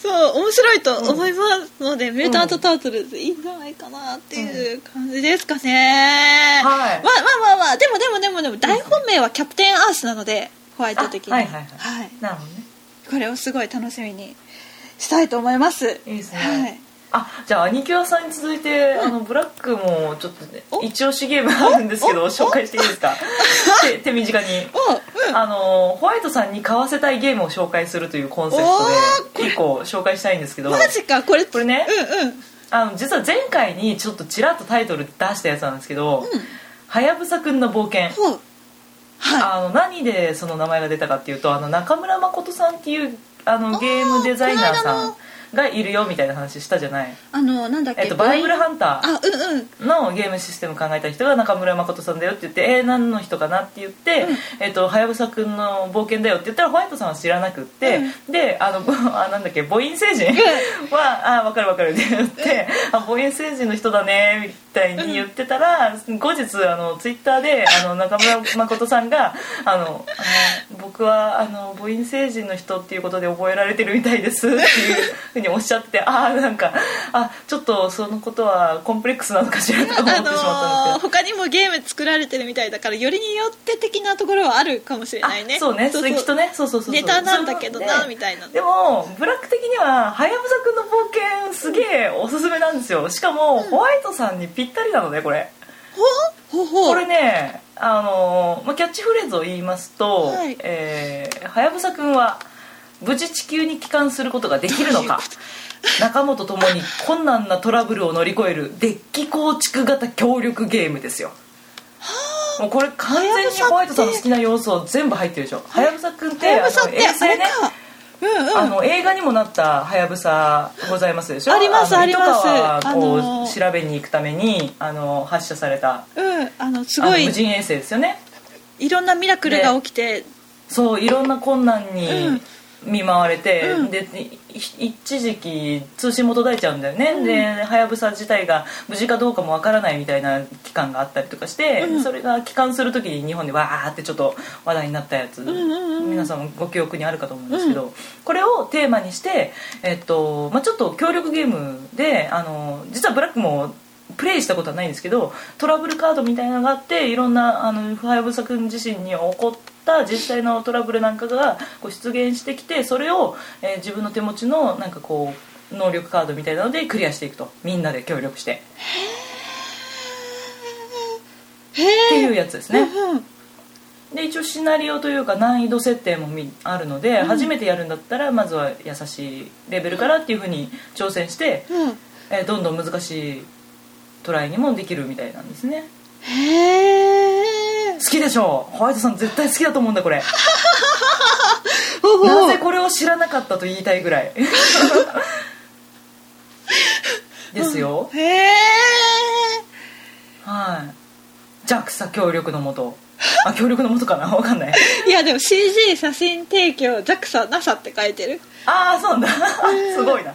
B: そう面白いと思いますので、ミュータントタートルズいいんじゃないかなっていう感じですかね、
A: はい。
B: まあまあまあまあでもでもでもでも大本命はキャプテンアースなのでホワイト的に
A: あはいはいはい。
B: はい。
A: なるほどね。
B: これをすごい楽しみにしたいと思います。
A: いいですね。
B: はい。
A: あじゃあアニキュアさんに続いて、あのブラックもちょっとね
B: お？
A: 一押しゲームあるんですけど紹介していいですか？手手短に。
B: おうん。
A: あのホワイトさんに買わせたいゲームを紹介するというコンセプトで一個紹介したいんですけど
B: マジかこれ。
A: これね
B: うんうん。
A: あの実は前回にちょっとちらっとタイトル出したやつなんですけど
B: うん「
A: はやぶさくんの冒険」
B: は
A: あの何でその名前が出たかっていうとあの中村誠さんっていうあのゲームデザイナーさんがいるよみたいな話したじゃない、
B: いあのなんだっけ
A: えっと、バイブルハンター。
B: あうんうん。
A: のゲームシステム考えた人が中村誠さんだよって言って「えー、何の人かな?」って言って
B: うん「
A: えっとはやぶさくんの冒険だよ」って言ったらホワイトさんは知らなくって、であのぼ あなんだっけ母音星人？は「あ分かる分かる」って言って「あ母音星人の人だね」みたいに言ってたら、後日あのツイッターであの中村誠さんがあのあの僕はあの母音星人の人っていうことで覚えられてるみたいです。っていうふうにおっしゃってああなんかあちょっとそのことはコンプレックスなのかしらと思ってしまったんですけど、
B: あのー他にもゲーム作られてるみたいだからよりによって的なところはあるかもしれないね。
A: あそうね。それきっとねそうそうそう
B: ネタなんだけどなみたいな
A: でもブラック的にははやぶさくんの冒険すげえおすすめなんですよ。しかも、ホワイトさんにぴったりなのねこれ。
B: ほほほ
A: これねあの、まあ、キャッチフレーズを言いますと
B: はい「
A: えーはやぶさくんは無事地球に帰還することができるのか」仲間と共に困難なトラブルを乗り越えるデッキ構築型協力ゲームですよ。もうこれ完全にホワイトさんの好きな要素全部入ってるでしょ。はやぶさくんって
B: あ
A: あの衛星ね
B: うんうん。
A: あの映画にもなったはやぶさございますでしょ？
B: あります
A: の
B: あります。
A: こう、
B: あのー。
A: 調べに行くためにあの発射された。
B: うんあのすごい。
A: 無人衛星ですよね？
B: いろんなミラクルが起きて。
A: そういろんな困難に見舞われて、
B: うん。
A: でい一時期通信も途絶えちゃうんだよね、ではやぶさ自体が無事かどうかもわからないみたいな期間があったりとかして、
B: うん。
A: それが帰還する時に日本でわーってちょっと話題になったやつ、
B: んうんうん。
A: 皆さんもご記憶にあるかと思うんですけど、これをテーマにして、えっとまあ、ちょっと協力ゲームであの実はブラックもプレイしたことはないんですけどトラブルカードみたいなのがあっていろんなあのはやぶさくん自身に起こった実際のトラブルなんかがこう出現してきてそれを、えー自分の手持ちのなんかこう能力カードみたいなのでクリアしていくと。みんなで協力して。
B: へ
A: って
B: え
A: いうやつですね。で一応シナリオというか難易度設定もみあるので、
B: うん。
A: 初めてやるんだったらまずは優しいレベルからっていうふうに挑戦して、
B: うん。
A: えーどんどん難しいトライにもできるみたいなんですね。
B: へえ
A: 好きでしょホワイトさん絶対好きだと思うんだこれ。なぜこれを知らなかったと言いたいぐらい。ですよ、
B: へえ
A: はい。JAXA 協力のもと あ協力のもとかな？わかんない。
B: いやでも CG 写真提供 JAXANASA って書いてる。
A: ああそうなんだ。すごいな。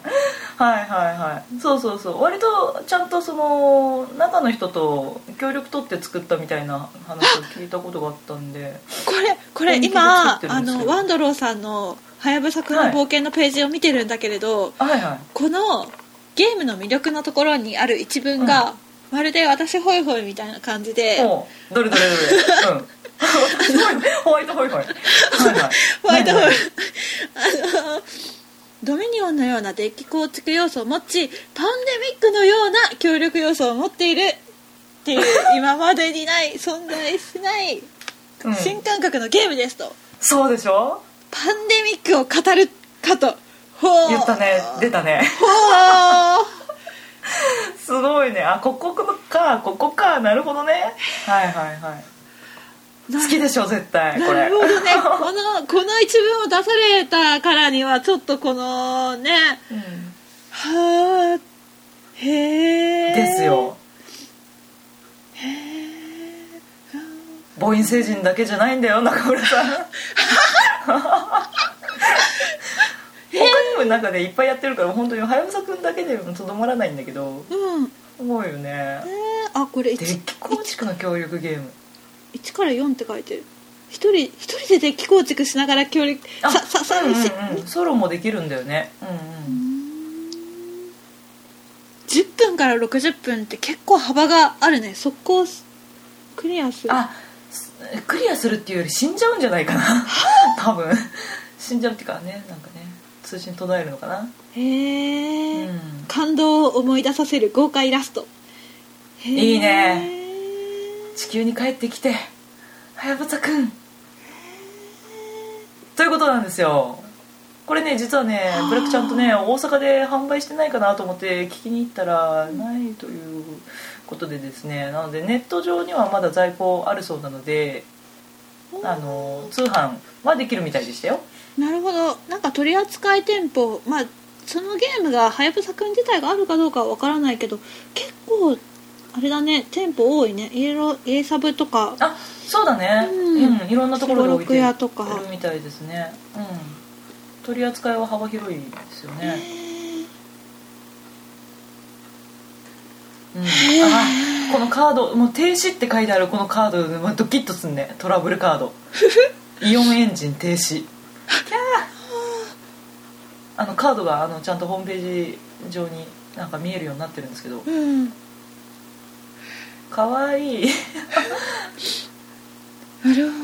A: はいはいはい。そうそうそう。割とちゃんとその中の人と協力取って作ったみたいな話を聞いたことがあったんで。
B: これこれ今あのワンドローさんの「はやぶさくんの冒険」のページを見てるんだけれど、
A: はいはい。
B: このゲームの魅力のところにある一文が、まるで私ホイホイみたいな感じで。
A: おうどれどれどれ。うん。私ホイホワイトホイホイ。はいはい。
B: ホワイトホイ。
A: 何々
B: あのドミニオンのようなデッキ構築要素を持ちパンデミックのような協力要素を持っているっていう今までにない存在しない
A: うん。
B: 新感覚のゲームですと。
A: そうでしょ？
B: パンデミックを語るかと。ほう
A: 言ったね。出たね。
B: ほう
A: すごいね。あここか。ここか。なるほどね。はいはいはい。好きでしょ絶対。これ。
B: なるほどね。このこの一文を出されたからにはちょっとこのね
A: うん。
B: はあへえ
A: ですよ母音星人だけじゃないんだよ中村さん 他にも中でいっぱいやってるから本当にはやぶさくんだけでもとどまらないんだけど
B: うん。
A: すごいよね。
B: えー。あこれ 1,
A: デッキ構築の協力ゲーム。
B: から4って書いてる。一人一人でデッキ構築しながら協力
A: あ
B: さささ、
A: うんうん
B: し
A: うん。ソロもできるんだよね。うんうん。
B: 10分から60分って結構幅があるね。速攻クリアする。
A: あすクリアするっていうより死んじゃうんじゃないかな。多分。死んじゃうっていうかねなんかね通信途絶えるのかな？
B: へえ、
A: うん。
B: 感動を思い出させる豪快ラスト。
A: いいね。地球に帰ってきてはやぶさくんということなんですよ。これね実はねブラックちゃんとね大阪で販売してないかなと思って聞きに行ったらないということでですね。なのでネット上にはまだ在庫あるそうなのであの通販はできるみたいでしたよ
B: なるほど。なんか取り扱い店舗まあそのゲームがはやぶさくん自体があるかどうかはわからないけど結構あれだね店舗多いね。家の家サブとか。
A: あそうだね。
B: う
A: うんん、いろんなところで置いてるみたいですね。うん。取り扱いは幅広いですよね。うん、あこのカードもう停止って書いてあるこのカードまあドキッとすんね。トラブルカード。イオンエンジン停止 あのカードがあのちゃんとホームページ上になんか見えるようになってるんですけど。
B: うん。
A: かわい。い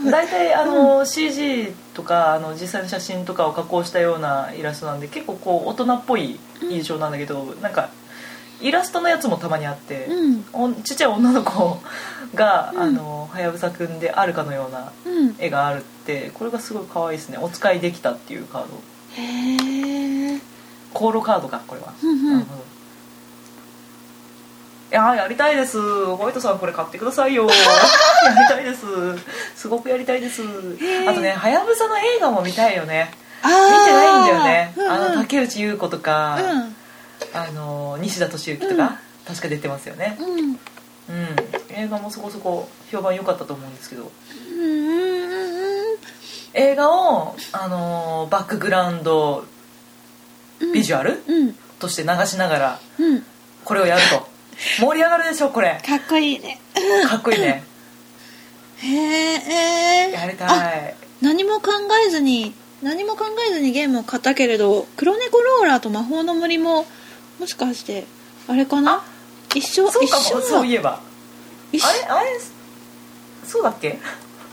A: 大体あの、CG とかあの実際の写真とかを加工したようなイラストなんで結構こう大人っぽい印象なんだけど、なんかイラストのやつもたまにあって、
B: うん。
A: おちっちゃい女の子が、
B: うん。
A: あのはやぶさくんであるかのような
B: うん。
A: 絵がある。ってこれがすごい可愛いですね。お使いできたっていうカード。
B: へえ
A: コーロカードかこれは、
B: うんうん。
A: いやーやりたいです。ホワイトさんこれ買ってくださいよ。やりたいです。すごくやりたいです。
B: ー。
A: あとねはやぶさの映画も見たいよね。
B: あ
A: 見てないんだよね、
B: うんうん、
A: あの竹内優子とか、
B: うん。
A: あの西田敏行とか、確か出てますよね。
B: うん。
A: うん。映画もそこそこ評判良かったと思うんですけど。
B: うんうんうん
A: 映画を、あのバックグラウンド
B: うん
A: ビジュアル
B: うん
A: として流しながら
B: うん。
A: これをやると。盛り上がるでしょこれ。
B: かっこいいね。
A: かっこいいね。
B: へえ
A: やりた
B: あ
A: い
B: 何も考えずに何も考えずにゲームを買ったけれど黒猫ローラーと魔法の森ももしかしてあれかな？一緒
A: そうかも。そういえば。
B: 一緒。
A: あれ？あれ？そうだっけ？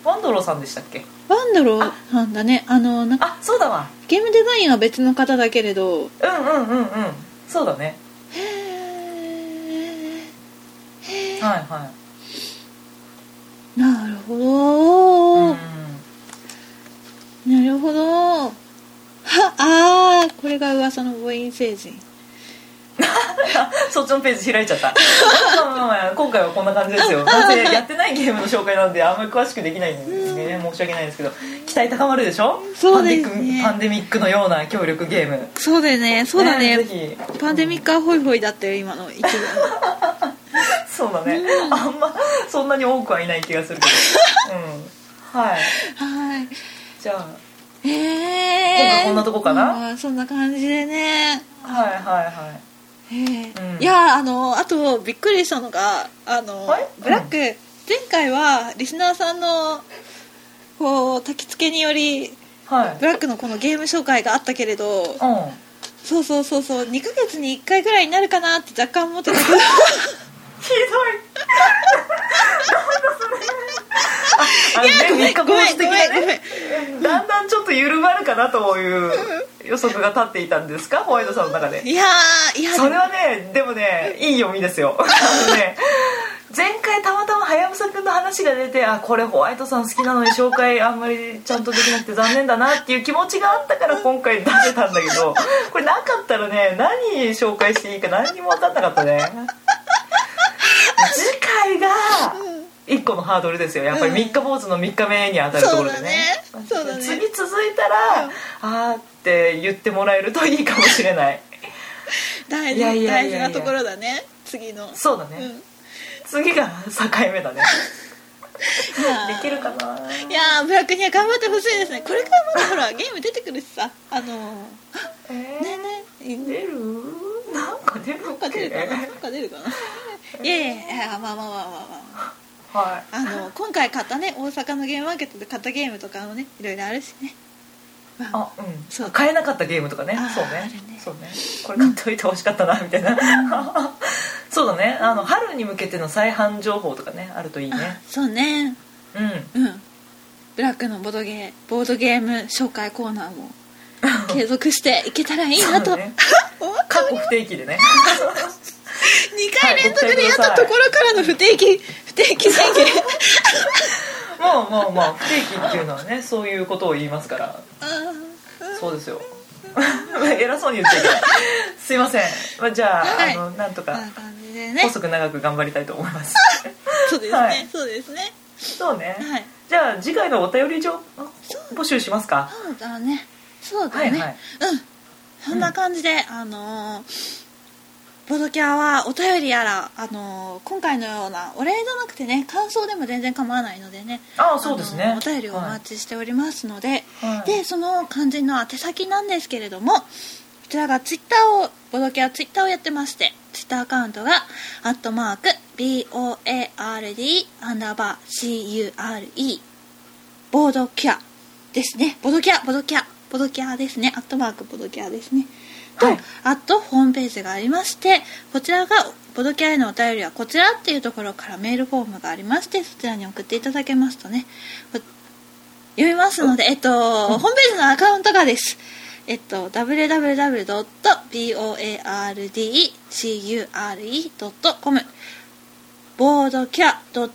A: ワンドローさんでしたっけ？
B: ワンドローなんだね。あのなんか
A: あそうだわ。
B: ゲームデザインは別の方だけれど。
A: うんうんうんうん。そうだね。
B: へえ
A: はいは
B: なるほ
A: い、
B: ど、
A: うん
B: なるほど。はあーこれが噂の母音星人
A: そっちのページ開いちゃった。今回はこんな感じですよ。なぜやってないゲームの紹介なんであんまり詳しくできないんでね。申し訳ないんですけど期待高まるでしょ？
B: そうですね。
A: パンデミックのような協力ゲーム。
B: そうだよね。そうだね。
A: ぜひ。
B: パンデミックはホイホイだったよ今の一文
A: そうだね、あんまそんなに多くはいない気がするけど。うん。はい。
B: はい。
A: じゃあ
B: へえ
A: 今回こんなとこかな？
B: うんそんな感じでね。
A: はいはいはいうん。
B: いやあのあとびっくりしたのがあの、
A: はい？
B: ブラック、前回はリスナーさんのこう焚き付けにより
A: はい。
B: ブラックのこのゲーム紹介があったけれど
A: うん。
B: そうそうそうそう2ヶ月に1回ぐらいになるかなって若干思ってた。け ど
A: ひどい あのね三日坊主的な
B: ごめんごめん。
A: ねだんだんちょっと緩まるかなという予測が立っていたんですか？ホワイトさんの中で。
B: いやーいや
A: それはねでもねいい読みですよ。あのね前回たまたまはやぶさくんの話が出てあこれホワイトさん好きなのに紹介あんまりちゃんとできなくて残念だなっていう気持ちがあったから今回出せたんだけどこれなかったらね何紹介していいか何にも分かんなかったね。次回が一個のハードルですよ。やっぱり三日坊主の3日目に当たるところでね。
B: そうだね。そうだね。
A: 次続いたら、あーって言ってもらえるといいかもしれない。
B: 大事
A: いやいやいやいや。
B: 大事なところだね。次の。
A: そうだね、
B: うん。
A: 次が境目だね。
B: いやー。
A: できるかな？い
B: やーブラックには頑張ってほしいですね。これからまだほらゲーム出てくるしさ。あの
A: え
B: ー、ねえねえ。
A: 出る？なんか出る
B: なん
A: っけ
B: か出るかな。なんか出るかな。いやいやいやまあまあまあまあまあ
A: は
B: あの今回買ったね大阪のゲームマーケットで買ったゲームとかもねいろいろあるしね、ま
A: あうん。
B: そう。
A: 買えなかったゲームとかね。そうね。
B: ね。
A: そうね。これ買っておいてほしかったなみたいな。そうだね。あの春に向けての再販情報とかねあるといい
B: あ
A: ね
B: そうね。
A: うん。
B: うん。ブラックのボードゲーボードゲーム紹介コーナーも 継続していけたらいいなと、
A: ね。過去不定期でね
B: 2回連続でやったところからの不定期不定期宣言
A: まあまあまあ不定期っていうのはねそういうことを言いますから。そうですよ。偉そうに言っちゃいけないすいません、まあ、じゃあ,、
B: はい。
A: あのなんとか細く長く頑張りたいと思います。
B: そうですね、
A: はい。
B: そうですね。
A: そうね、
B: はい。
A: じゃあ次回のお便り上募集しますか？
B: そうだね。そうだね、
A: はいはい。
B: うん。そんな感じで、あのーボドキャはお便りやら、あのー今回のようなお礼じゃなくてね感想でも全然構わないのでね
A: ああそうですね。
B: あのーお便りをお待ちしておりますので、
A: はい。
B: でその肝心の宛先なんですけれどもこちらがツイッターをボドキャはツイッターをやってましてツイッターアカウントが「アットマーク BOARD アンダーバー CURE ボードキャですね。ボドキャボドキャボドキャですね。アットマークボドキャですねと、
A: はい。
B: あとホームページがありましてこちらがボドキャへのお便りはこちらっていうところからメールフォームがありましてそちらに送っていただけますとねこ読みますので、えっと、ホームページのアカウントがです。えっと、www.boardcure.com ボードキャ .com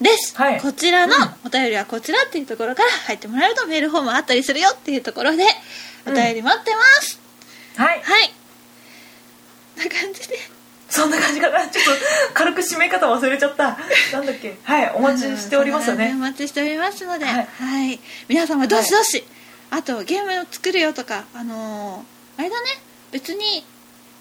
B: です、
A: はい。
B: こちらの
A: うん
B: お便りはこちらっていうところから入ってもらえるとメールフォームあったりするよっていうところでお便り待ってます、
A: はい。
B: はい。な感じで。
A: そんな感じかな。ちょっと軽く締め方忘れちゃった。なんだっけ。はいお待ちしておりますよね。
B: お待ちしておりますので、は
A: はい。い、
B: 皆様どしどし、あとゲームを作るよとかあのーあれだね。別に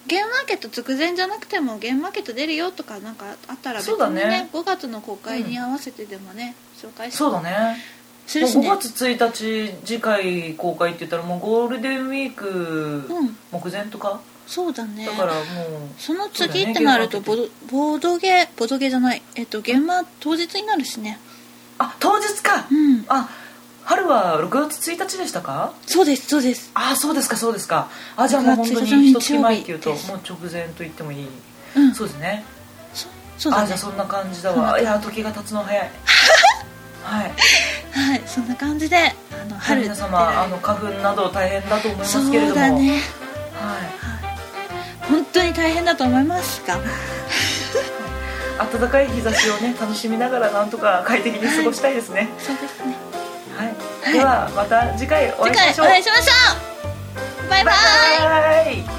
B: ゲームマーケット直前じゃなくてもゲームマーケット出るよとかなんかあったら別
A: そうだ
B: にね。
A: ね
B: 5月の公開に合わせてでもね、紹介し
A: そうだね。もう5
B: するしね。
A: 月1日次回公開って言ったらもうゴールデンウィーク
B: うん。
A: 目前とか、
B: そうだね。
A: だからもう
B: その次ってなるとボドボードゲーボードゲーじゃない？えっとゲームマ当日になるしね。
A: あ当日か、
B: うん。
A: あ春は6月1日でしたか？
B: そうですそうです。
A: あそうですかそうですか。あじゃあもう本当
B: 6月1日
A: に一月前っていうともう直前と言ってもいい、
B: うん。
A: そうですね。
B: そそうだね。
A: あじゃあそんな感じだわ。いや時が経つの早いはい。
B: はいそんな感じであの春
A: 皆様あの花粉など大変だと思いますけれども。
B: そうだね。
A: はい。
B: 本当に大変だと思いますが。
A: 暖かい日差しをね楽しみながらなんとか快適に過ごしたいですね、
B: そうですね。
A: はい。
B: はい。
A: ではまた次回お会いしましょう。
B: 会いしましょう。バイバイ。
A: バイバイ